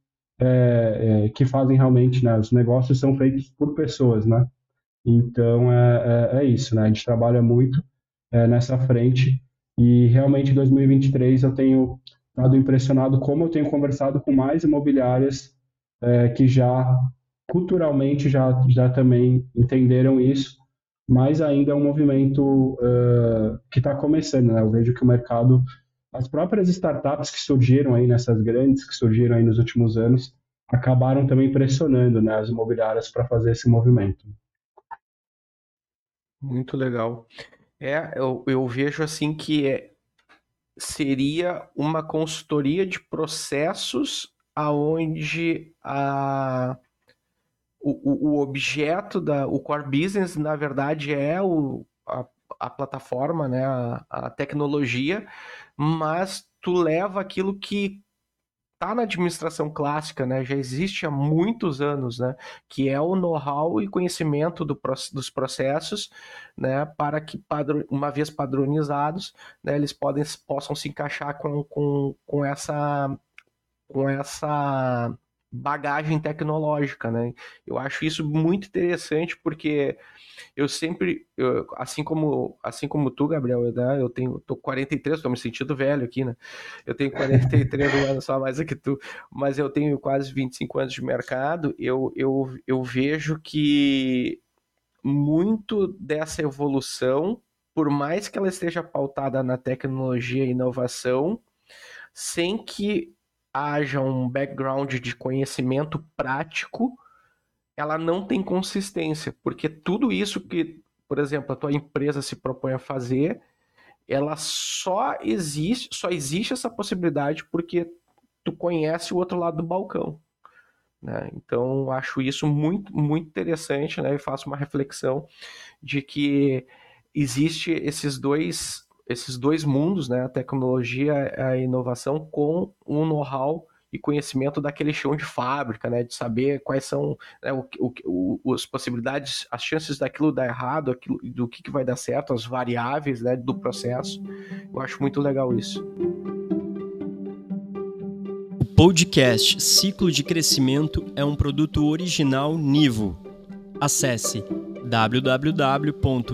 Speaker 1: é, é, que fazem realmente, né, os negócios são feitos por pessoas, né? Então é, é, é isso, né? A gente trabalha muito é, nessa frente e realmente em 2023 eu tenho estado impressionado como eu tenho conversado com mais imobiliárias é, que já culturalmente já já também entenderam isso mas ainda é um movimento uh, que está começando. Né? Eu vejo que o mercado, as próprias startups que surgiram aí nessas grandes, que surgiram aí nos últimos anos, acabaram também pressionando né, as imobiliárias para fazer esse movimento.
Speaker 3: Muito legal. É, eu, eu vejo assim que é, seria uma consultoria de processos aonde a o, o, objeto da o core business na verdade é o, a, a plataforma né a, a, tecnologia mas tu leva aquilo que tá na administração clássica né? Já existe há muitos anos né? Que é o know-how e conhecimento do, dos processos né? Para que uma vez padronizados né, eles podem possam se encaixar com, com, com essa com essa bagagem tecnológica, né? Eu acho isso muito interessante porque eu sempre, eu, assim como assim como tu, Gabriel, né? eu tenho tô 43, tô me sentindo velho aqui, né? Eu tenho 43 [laughs] anos só mais do que tu, mas eu tenho quase 25 anos de mercado. Eu, eu, eu vejo que muito dessa evolução, por mais que ela esteja pautada na tecnologia e inovação, sem que haja um background de conhecimento prático, ela não tem consistência, porque tudo isso que, por exemplo, a tua empresa se propõe a fazer, ela só existe, só existe essa possibilidade porque tu conhece o outro lado do balcão. Né? Então, acho isso muito, muito interessante, né? E faço uma reflexão de que existe esses dois esses dois mundos, né, a tecnologia e a inovação, com um know-how e conhecimento daquele chão de fábrica, né, de saber quais são né, o, o, as possibilidades, as chances daquilo dar errado, aquilo, do que, que vai dar certo, as variáveis né, do processo. Eu acho muito legal isso.
Speaker 2: O podcast Ciclo de Crescimento é um produto original Nivo. Acesse www.nivo.com.br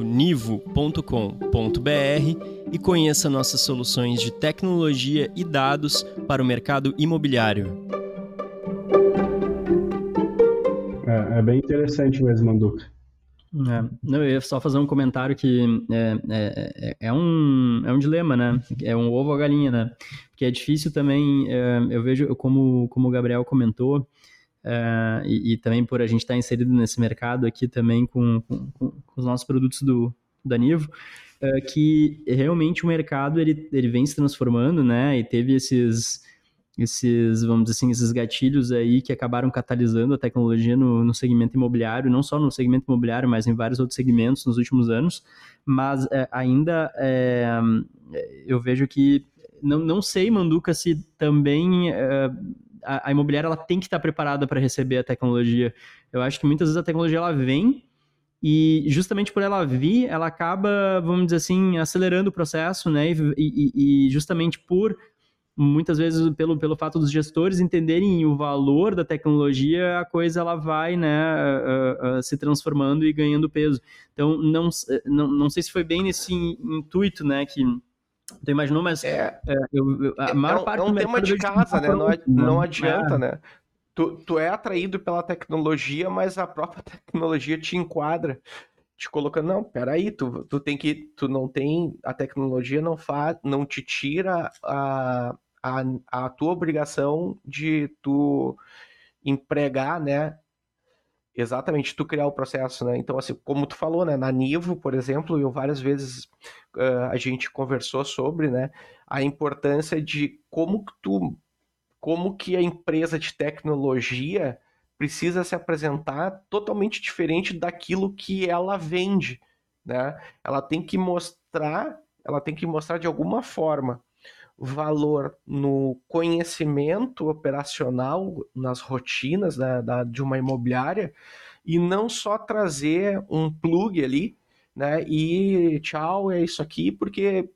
Speaker 2: e conheça nossas soluções de tecnologia e dados para o mercado imobiliário.
Speaker 1: É, é bem interessante mesmo, Manduca.
Speaker 2: É, não, eu ia só fazer um comentário que é, é, é, é, um, é um dilema, né? É um ovo ou galinha, né? Porque é difícil também, é, eu vejo, como, como o Gabriel comentou, é, e, e, também por a gente estar inserido nesse mercado aqui também com, com, com os nossos produtos do, da Nivo, uh, que realmente o mercado ele, ele vem se transformando, né? E teve esses, esses, vamos dizer assim, esses gatilhos aí que acabaram catalisando a tecnologia no, no segmento imobiliário, não só no segmento imobiliário, mas em vários outros segmentos nos últimos anos. Mas é, ainda é, eu vejo que não, não sei, Manduca, se também é, a, a, imobiliária ela tem que estar preparada para receber a tecnologia. Eu acho que muitas vezes a tecnologia ela vem e justamente por ela vir, ela acaba, vamos dizer assim, acelerando o processo, né? E, e, e, justamente por muitas vezes pelo, pelo fato dos gestores entenderem o valor da tecnologia, a coisa ela vai, né, uh, uh, se transformando e ganhando peso. Então, não, não, não sei se foi bem nesse intuito, né, que tu imaginou, mas
Speaker 3: é, é eu, a é, maior é, parte é um tema de casa, né? Não, não adianta, é. né? tu, tu é atraído pela tecnologia, mas a própria [laughs] tecnologia te enquadra, te colocando, não, peraí, tu, tu tem que, tu não tem, a tecnologia não faz, não te tira a, a, a tua obrigação de tu empregar, né, Exatamente, tu criar o processo, né? Então, assim, como tu falou, né? Na Nivo, por exemplo, eu várias vezes uh, a gente conversou sobre, né? A importância de como tu como que a empresa de tecnologia precisa se apresentar totalmente diferente daquilo que ela vende, né? Ela tem que mostrar, ela tem que mostrar de alguma forma valor no conhecimento operacional, nas rotinas da, da, de uma imobiliária e não só trazer um plug ali, né? E tchau, é isso aqui, porque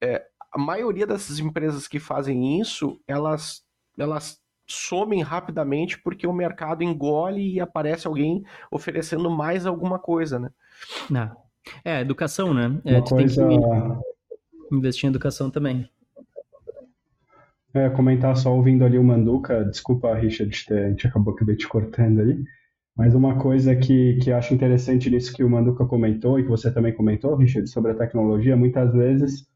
Speaker 3: é, a maioria dessas empresas que fazem isso, elas elas somem rapidamente porque o mercado engole e aparece alguém oferecendo mais alguma coisa, né?
Speaker 2: Não. É, educação, né? É, Uma coisa... tem que investir em educação também.
Speaker 1: É, comentar só ouvindo ali o Manduca, desculpa, Richard, a gente acabou que te cortando aí, mas uma coisa que, que acho interessante nisso que o Manduca comentou e que você também comentou, Richard, sobre a tecnologia, muitas vezes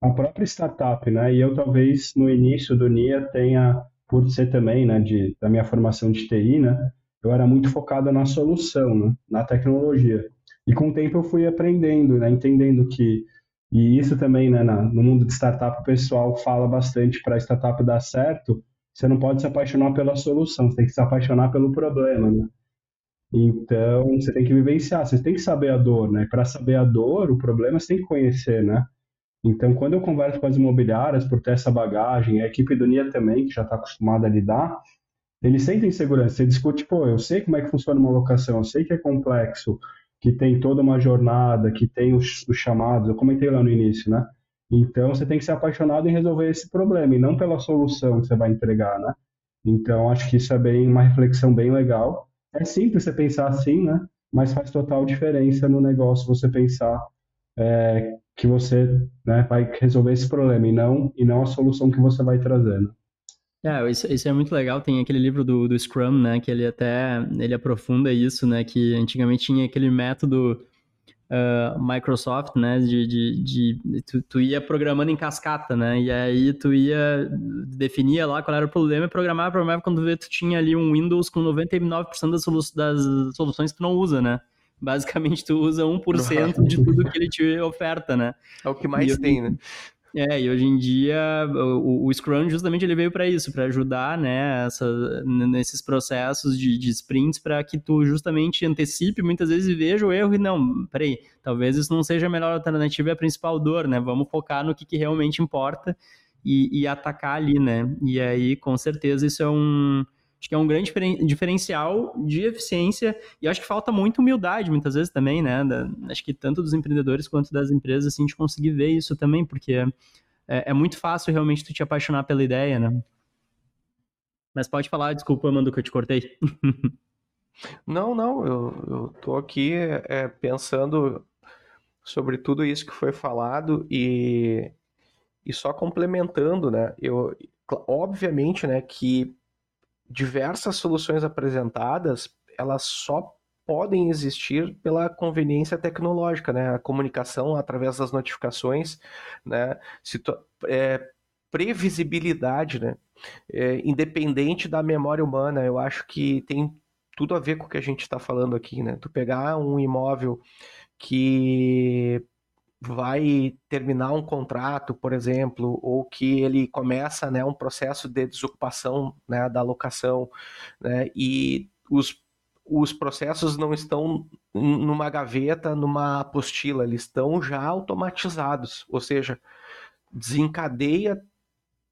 Speaker 1: a própria startup, né? E eu talvez no início do NIA tenha, por ser também, né, de, da minha formação de TI, né? Eu era muito focado na solução, né, na tecnologia. E com o tempo eu fui aprendendo, né, entendendo que e isso também, né, na, no mundo de startup, o pessoal fala bastante para a startup dar certo, você não pode se apaixonar pela solução, você tem que se apaixonar pelo problema, né? Então, você tem que vivenciar, você tem que saber a dor, né? Para saber a dor, o problema você tem que conhecer, né? Então, quando eu converso com as imobiliárias por ter essa bagagem, a equipe do NIA também, que já está acostumada a lidar, eles sentem segurança. Você discute, pô, eu sei como é que funciona uma locação, eu sei que é complexo, que tem toda uma jornada, que tem os, os chamados, eu comentei lá no início, né? Então, você tem que ser apaixonado em resolver esse problema, e não pela solução que você vai entregar, né? Então, acho que isso é bem uma reflexão bem legal. É simples você pensar assim, né? Mas faz total diferença no negócio você pensar é, que você né, vai resolver esse problema e não, e não a solução que você vai trazendo.
Speaker 2: É, isso, isso, é muito legal. Tem aquele livro do, do Scrum, né, que ele até ele aprofunda isso, né, que antigamente tinha aquele método uh, Microsoft, né, de, de, de tu, tu, ia programando em cascata, né, e aí tu ia definia lá qual era o problema e programava, programava quando vê tu tinha ali um Windows com 99% das, solu das soluções que tu não usa, né. Basicamente, tu usa 1% de tudo que ele te oferta, né?
Speaker 3: É o que mais e tem, eu, né?
Speaker 2: É, e hoje em dia o, o Scrum justamente ele veio para isso, para ajudar, né, essa, nesses processos de, de sprints, para que tu justamente antecipe muitas vezes e veja o erro e não, peraí, talvez isso não seja a melhor alternativa e a principal dor, né? Vamos focar no que, que realmente importa e, e atacar ali, né? E aí, com certeza, isso é um Acho que é um grande diferencial de eficiência e acho que falta muito humildade muitas vezes também, né? Da, acho que tanto dos empreendedores quanto das empresas, assim, de conseguir ver isso também, porque é, é muito fácil realmente tu te apaixonar pela ideia, né? Mas pode falar, desculpa, Mando, que eu te cortei. [laughs]
Speaker 3: não, não, eu, eu tô aqui é, pensando sobre tudo isso que foi falado e, e só complementando, né? Eu, obviamente, né, que diversas soluções apresentadas, elas só podem existir pela conveniência tecnológica, né? A comunicação através das notificações, né? É, previsibilidade, né? É, independente da memória humana, eu acho que tem tudo a ver com o que a gente está falando aqui, né? Tu pegar um imóvel que vai terminar um contrato, por exemplo, ou que ele começa né, um processo de desocupação né, da locação, né, e os, os processos não estão numa gaveta, numa apostila, eles estão já automatizados, ou seja, desencadeia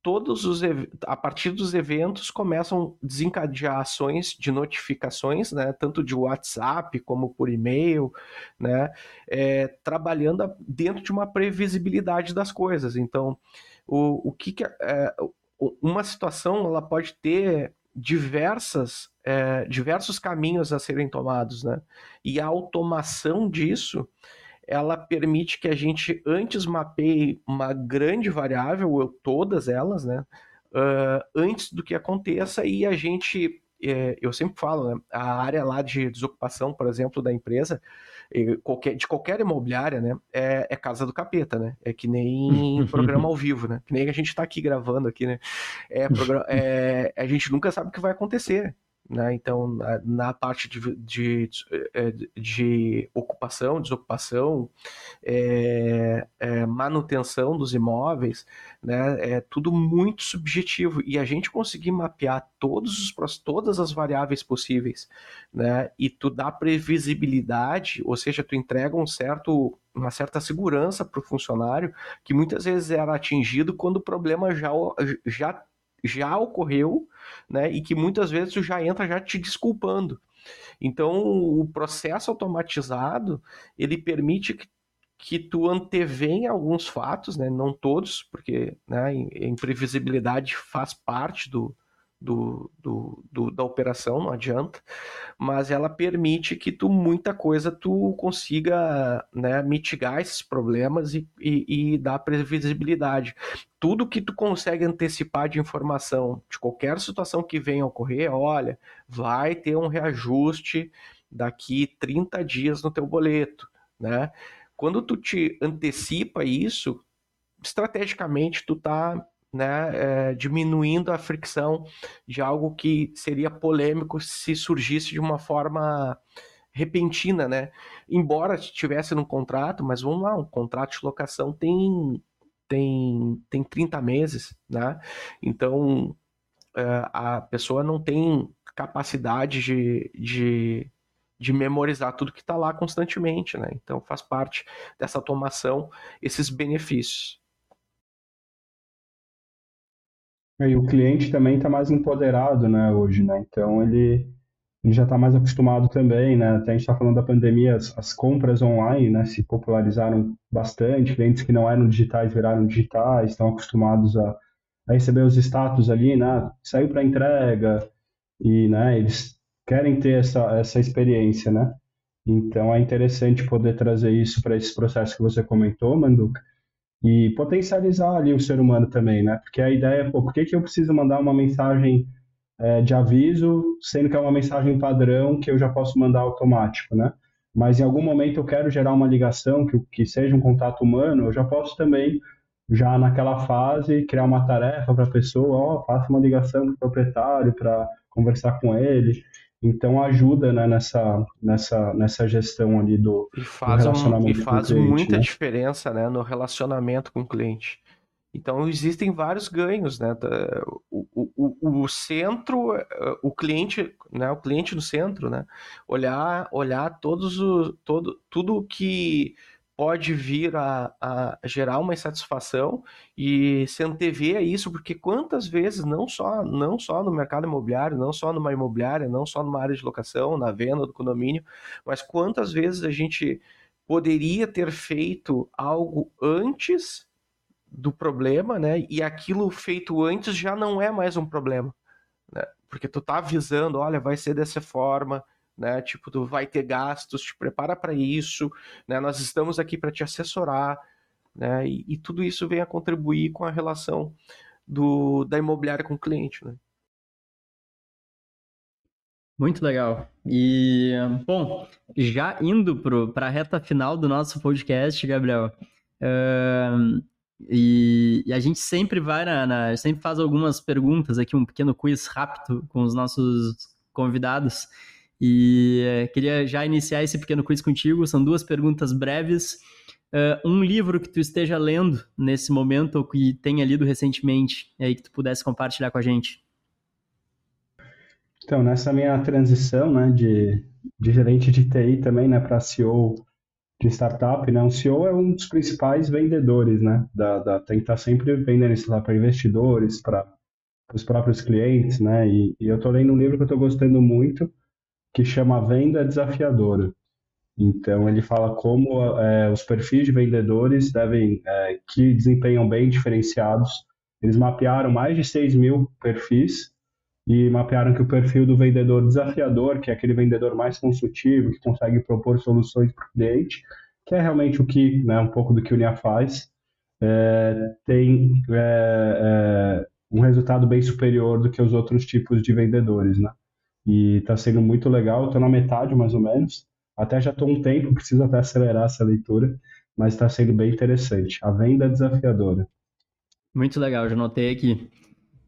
Speaker 3: todos os a partir dos eventos começam a desencadear ações de notificações, né, tanto de WhatsApp como por e-mail, né, é, trabalhando dentro de uma previsibilidade das coisas. Então, o, o que, que é, uma situação ela pode ter diversas é, diversos caminhos a serem tomados, né, e a automação disso ela permite que a gente antes mapeie uma grande variável, ou todas elas, né? Uh, antes do que aconteça e a gente, é, eu sempre falo, né, a área lá de desocupação, por exemplo, da empresa, de qualquer imobiliária, né, é, é, casa do capeta, né? É que nem [laughs] programa ao vivo, né? Que nem a gente está aqui gravando aqui, né? É, é, a gente nunca sabe o que vai acontecer. Né? Então, na, parte de, de, é, de, ocupação, desocupação, é, é, manutenção dos imóveis, né? é tudo muito subjetivo. E a gente conseguir mapear todos os, todas as variáveis possíveis né? e tu dá previsibilidade, ou seja, tu entrega um certo uma certa segurança para o funcionário que muitas vezes era atingido quando o problema já, já já ocorreu, né? E que muitas vezes já entra já te desculpando. Então, o processo automatizado, ele permite que, que tu antevenha alguns fatos, né? Não todos, porque né, a imprevisibilidade faz parte do, do, do, do, da operação, não adianta, mas ela permite que tu muita coisa tu consiga né, mitigar esses problemas e, e, e dar previsibilidade. Tudo que tu consegue antecipar de informação de qualquer situação que venha a ocorrer, olha, vai ter um reajuste daqui 30 dias no teu boleto, né? Quando tu te antecipa isso, estrategicamente tu tá né, é, diminuindo a fricção de algo que seria polêmico se surgisse de uma forma repentina, né? Embora estivesse num contrato, mas vamos lá, um contrato de locação tem tem tem 30 meses, né? Então é, a pessoa não tem capacidade de, de, de memorizar tudo que está lá constantemente, né? Então faz parte dessa automação esses benefícios.
Speaker 1: E o cliente também está mais empoderado, né, hoje, né? Então ele, ele já está mais acostumado também, né? Até a gente está falando da pandemia, as, as, compras online, né, se popularizaram bastante. Clientes que não eram digitais viraram digitais, estão acostumados a, a receber os status ali, né? Saiu para entrega e, né? Eles querem ter essa, essa experiência, né? Então é interessante poder trazer isso para esse processo que você comentou, Manduca, e potencializar ali o ser humano também, né? Porque a ideia é, pô, por que, que eu preciso mandar uma mensagem é, de aviso, sendo que é uma mensagem padrão que eu já posso mandar automático, né? Mas em algum momento eu quero gerar uma ligação que, que seja um contato humano, eu já posso também, já naquela fase, criar uma tarefa para a pessoa, ó, faça uma ligação para o proprietário para conversar com ele. Então ajuda né, nessa, nessa, nessa gestão ali do,
Speaker 3: e faz
Speaker 1: do relacionamento
Speaker 3: um, E faz
Speaker 1: cliente,
Speaker 3: muita
Speaker 1: né?
Speaker 3: diferença né, no relacionamento com o cliente. Então existem vários ganhos, né? O, o, o centro, o cliente, né? O cliente no centro, né? Olhar, olhar todos o, todo, tudo que pode vir a, a, gerar uma insatisfação e se antever a isso, porque quantas vezes, não só, não só no mercado imobiliário, não só numa imobiliária, não só numa área de locação, na venda do condomínio, mas quantas vezes a gente poderia ter feito algo antes do problema, né? E aquilo feito antes já não é mais um problema, né? Porque tu tá avisando, olha, vai ser dessa forma, né? Tipo, tu vai ter gastos, te prepara para isso, né? Nós estamos aqui para te assessorar, né? E, e, tudo isso vem a contribuir com a relação do, da imobiliária com o cliente, né?
Speaker 2: Muito legal. E, bom, já indo para a reta final do nosso podcast, Gabriel, uh, e, e, a gente sempre vai na, na, sempre faz algumas perguntas aqui, um pequeno quiz rápido com os nossos convidados. E é, queria já iniciar esse pequeno quiz contigo. São duas perguntas breves. Uh, um livro que tu esteja lendo nesse momento ou que tenha lido recentemente, aí que tu pudesse compartilhar com a gente.
Speaker 1: Então, nessa minha transição né, de, de gerente de TI também né, para CEO de startup, né, um CEO é um dos principais vendedores, né, da, da tem que estar sempre vendendo isso lá para investidores, para os próprios clientes, né, e, e eu estou lendo um livro que eu estou gostando muito, que chama Venda Desafiadora. Então, ele fala como é, os perfis de vendedores devem, é, que desempenham bem diferenciados. Eles mapearam mais de 6 mil perfis e mapearam que o perfil do vendedor desafiador, que é aquele vendedor mais consultivo, que consegue propor soluções para o cliente, que é realmente o que, né, um pouco do que o Unia faz, é, tem é, é, um resultado bem superior do que os outros tipos de vendedores, né? E está sendo muito legal. Estou na metade, mais ou menos. Até já estou um tempo, [laughs] preciso até acelerar essa leitura, mas está sendo bem interessante. A venda é desafiadora.
Speaker 2: Muito legal, já notei aqui.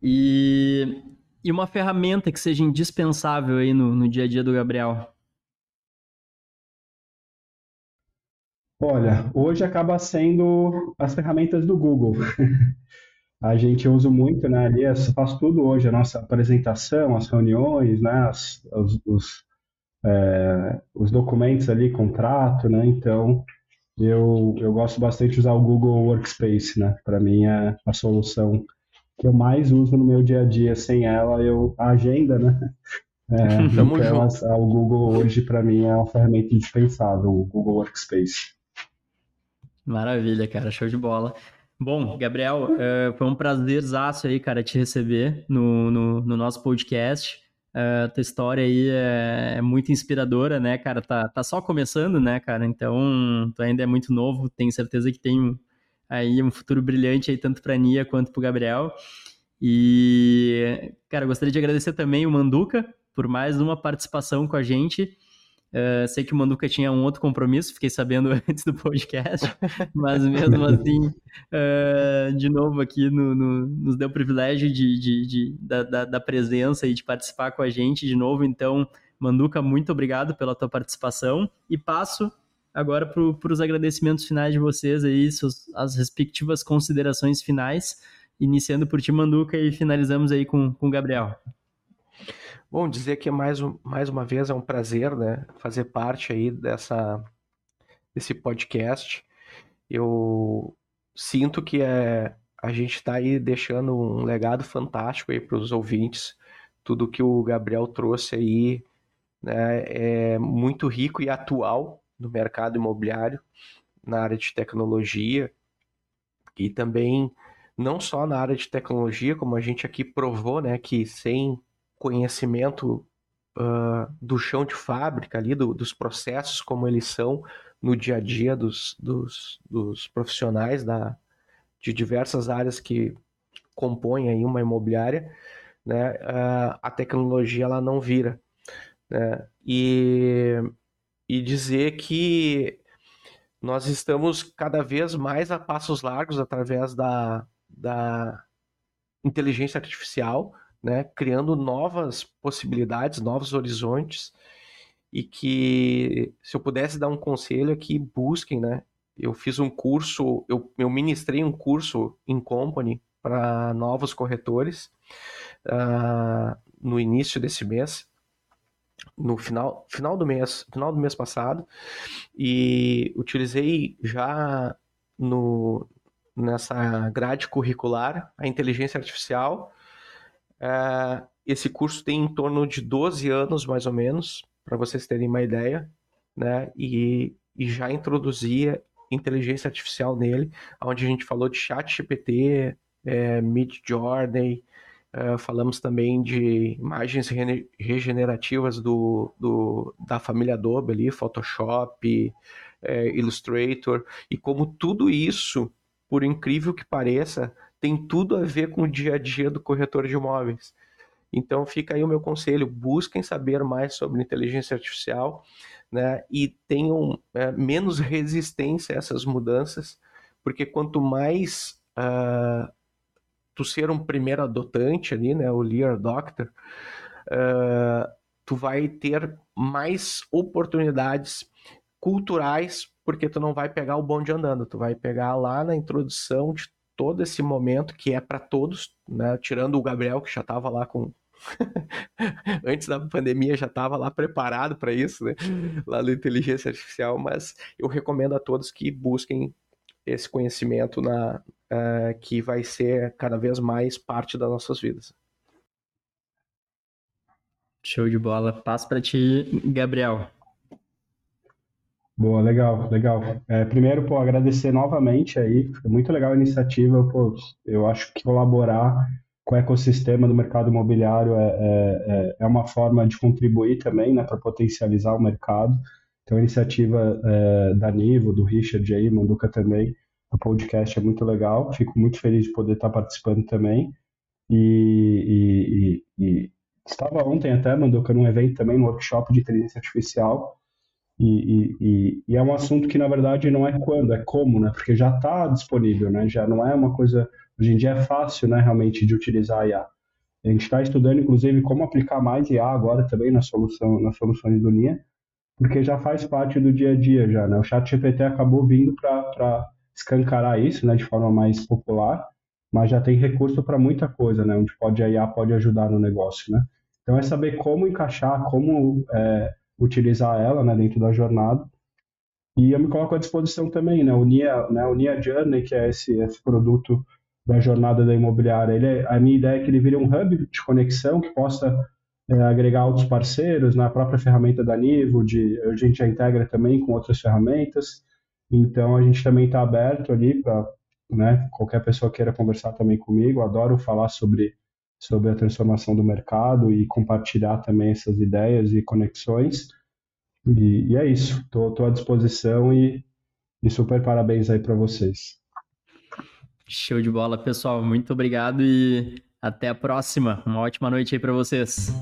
Speaker 2: E, e uma ferramenta que seja indispensável aí no, no dia a dia do Gabriel?
Speaker 1: Olha, hoje acaba sendo as ferramentas do Google. [laughs] a gente usa muito, né, ali, faz tudo hoje, a nossa apresentação, as reuniões, né, as, os, os, é, os, documentos ali, contrato, né, então eu, eu gosto bastante de usar o Google Workspace, né, para mim é a solução que eu mais uso no meu dia a dia, sem ela eu, a agenda, né, é, [laughs]
Speaker 3: então.
Speaker 1: A, o Google hoje para mim é uma ferramenta indispensável, o Google Workspace.
Speaker 2: Maravilha, cara, show de bola. Bom, Gabriel, uh, foi um prazerzaço aí, cara, te receber no, no, no nosso podcast. Uh, tua história aí é, é, muito inspiradora, né, cara? Tá, tá só começando, né, cara? Então, tu ainda é muito novo, tenho certeza que tem aí um futuro brilhante aí, tanto pra Nia quanto pro Gabriel. E, cara, gostaria de agradecer também o Manduca por mais uma participação com a gente. Uh, sei que o Manduca tinha um outro compromisso, fiquei sabendo [laughs] antes do podcast, mas mesmo assim, uh, de novo aqui no, no, nos deu o privilégio de, de, de da, da, da, presença e de participar com a gente de novo. Então, Manduca, muito obrigado pela tua participação e passo agora para os agradecimentos finais de vocês aí, suas, as respectivas considerações finais, iniciando por ti, Manduca, e finalizamos aí com o Gabriel.
Speaker 3: Bom, dizer que mais, mais uma vez é um prazer, né, fazer parte aí dessa, desse podcast. Eu sinto que é, a gente está aí deixando um legado fantástico aí para os ouvintes. Tudo que o Gabriel trouxe aí né, é muito rico e atual no mercado imobiliário, na área de tecnologia e também não só na área de tecnologia, como a gente aqui provou, né, que sem conhecimento uh, do chão de fábrica ali, do, dos processos como eles são no dia a dia dos, dos, dos profissionais da, de diversas áreas que compõem aí uma imobiliária, né, uh, a tecnologia ela não vira. Né? E, e dizer que nós estamos cada vez mais a passos largos através da, da inteligência artificial, né, criando novas possibilidades, novos horizontes, e que se eu pudesse dar um conselho aqui, busquem, né? Eu fiz um curso, eu, eu ministrei um curso em company para novos corretores uh, no início desse mês, no final, final do mês, final do mês passado, e utilizei já no, nessa grade curricular a inteligência artificial. Uh, esse curso tem em torno de 12 anos, mais ou menos, para vocês terem uma ideia, né? E, e já introduzia inteligência artificial nele, onde a gente falou de chat GPT, é, Mid Journey, é, falamos também de imagens re regenerativas do, do, da família Adobe ali, Photoshop, é, Illustrator, e como tudo isso, por incrível que pareça, tem tudo a ver com o dia a dia do corretor de imóveis. Então fica aí o meu conselho, busquem saber mais sobre inteligência artificial, né, e tenham é, menos resistência a essas mudanças, porque quanto mais uh, tu ser um primeiro adotante ali, né, o Lear Doctor, uh, tu vai ter mais oportunidades culturais, porque tu não vai pegar o bonde andando, tu vai pegar lá na introdução de todo esse momento que é para todos, né, tirando o Gabriel que já estava lá com [laughs] antes da pandemia já estava lá preparado para isso, né? Lá no inteligência artificial, mas eu recomendo a todos que busquem esse conhecimento na uh, que vai ser cada vez mais parte das nossas vidas.
Speaker 2: Show de bola. Passo para ti, Gabriel.
Speaker 1: Boa, legal, legal. É, primeiro, pô, agradecer novamente aí, foi muito legal a iniciativa, pô, eu acho que colaborar com o ecossistema do mercado imobiliário é, é, é, é uma forma de contribuir também, né, para potencializar o mercado. Então, a iniciativa é, da Nivo, do Richard aí, Manduca também, o podcast é muito legal. Fico muito feliz de poder estar participando também. E, e, e estava ontem até, Manduca, num evento também, no workshop de inteligência artificial. E, e, e, é um assunto que, na verdade, não é quando, é como, né? Porque já está disponível, né? Já não é uma coisa... Hoje em dia é fácil, né, realmente, de utilizar a IA. A gente está estudando, inclusive, como aplicar mais IA agora também na solução, nas soluções do porque já faz parte do dia a dia já, né? O chat GPT acabou vindo para escancarar isso, né, de forma mais popular, mas já tem recurso para muita coisa, né, onde pode a IA pode ajudar no negócio, né. Então é saber como encaixar, como é, utilizar ela, né, dentro da jornada. E eu me coloco à disposição também, né, o Nia, né, o Nia Journey, que é esse, esse produto da jornada da imobiliária, ele é, a minha ideia é que ele vire um hub de conexão que possa é, agregar outros parceiros na própria ferramenta da Nivo, de, a gente já integra também com outras ferramentas, então a gente também está aberto ali para né, qualquer pessoa queira conversar também comigo. Adoro falar sobre, sobre a transformação do mercado e compartilhar também essas ideias e conexões. E, e é isso, estou à disposição e, e super parabéns aí para vocês.
Speaker 2: Show de bola, pessoal. Muito obrigado e até a próxima. Uma ótima noite aí para vocês.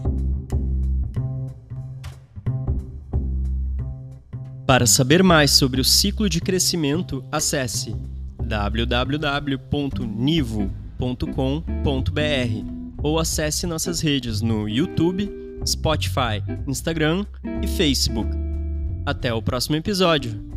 Speaker 2: Para saber mais sobre o ciclo de crescimento, acesse www.nivo.com.br ou acesse nossas redes no YouTube, Spotify, Instagram e Facebook. Até o próximo episódio!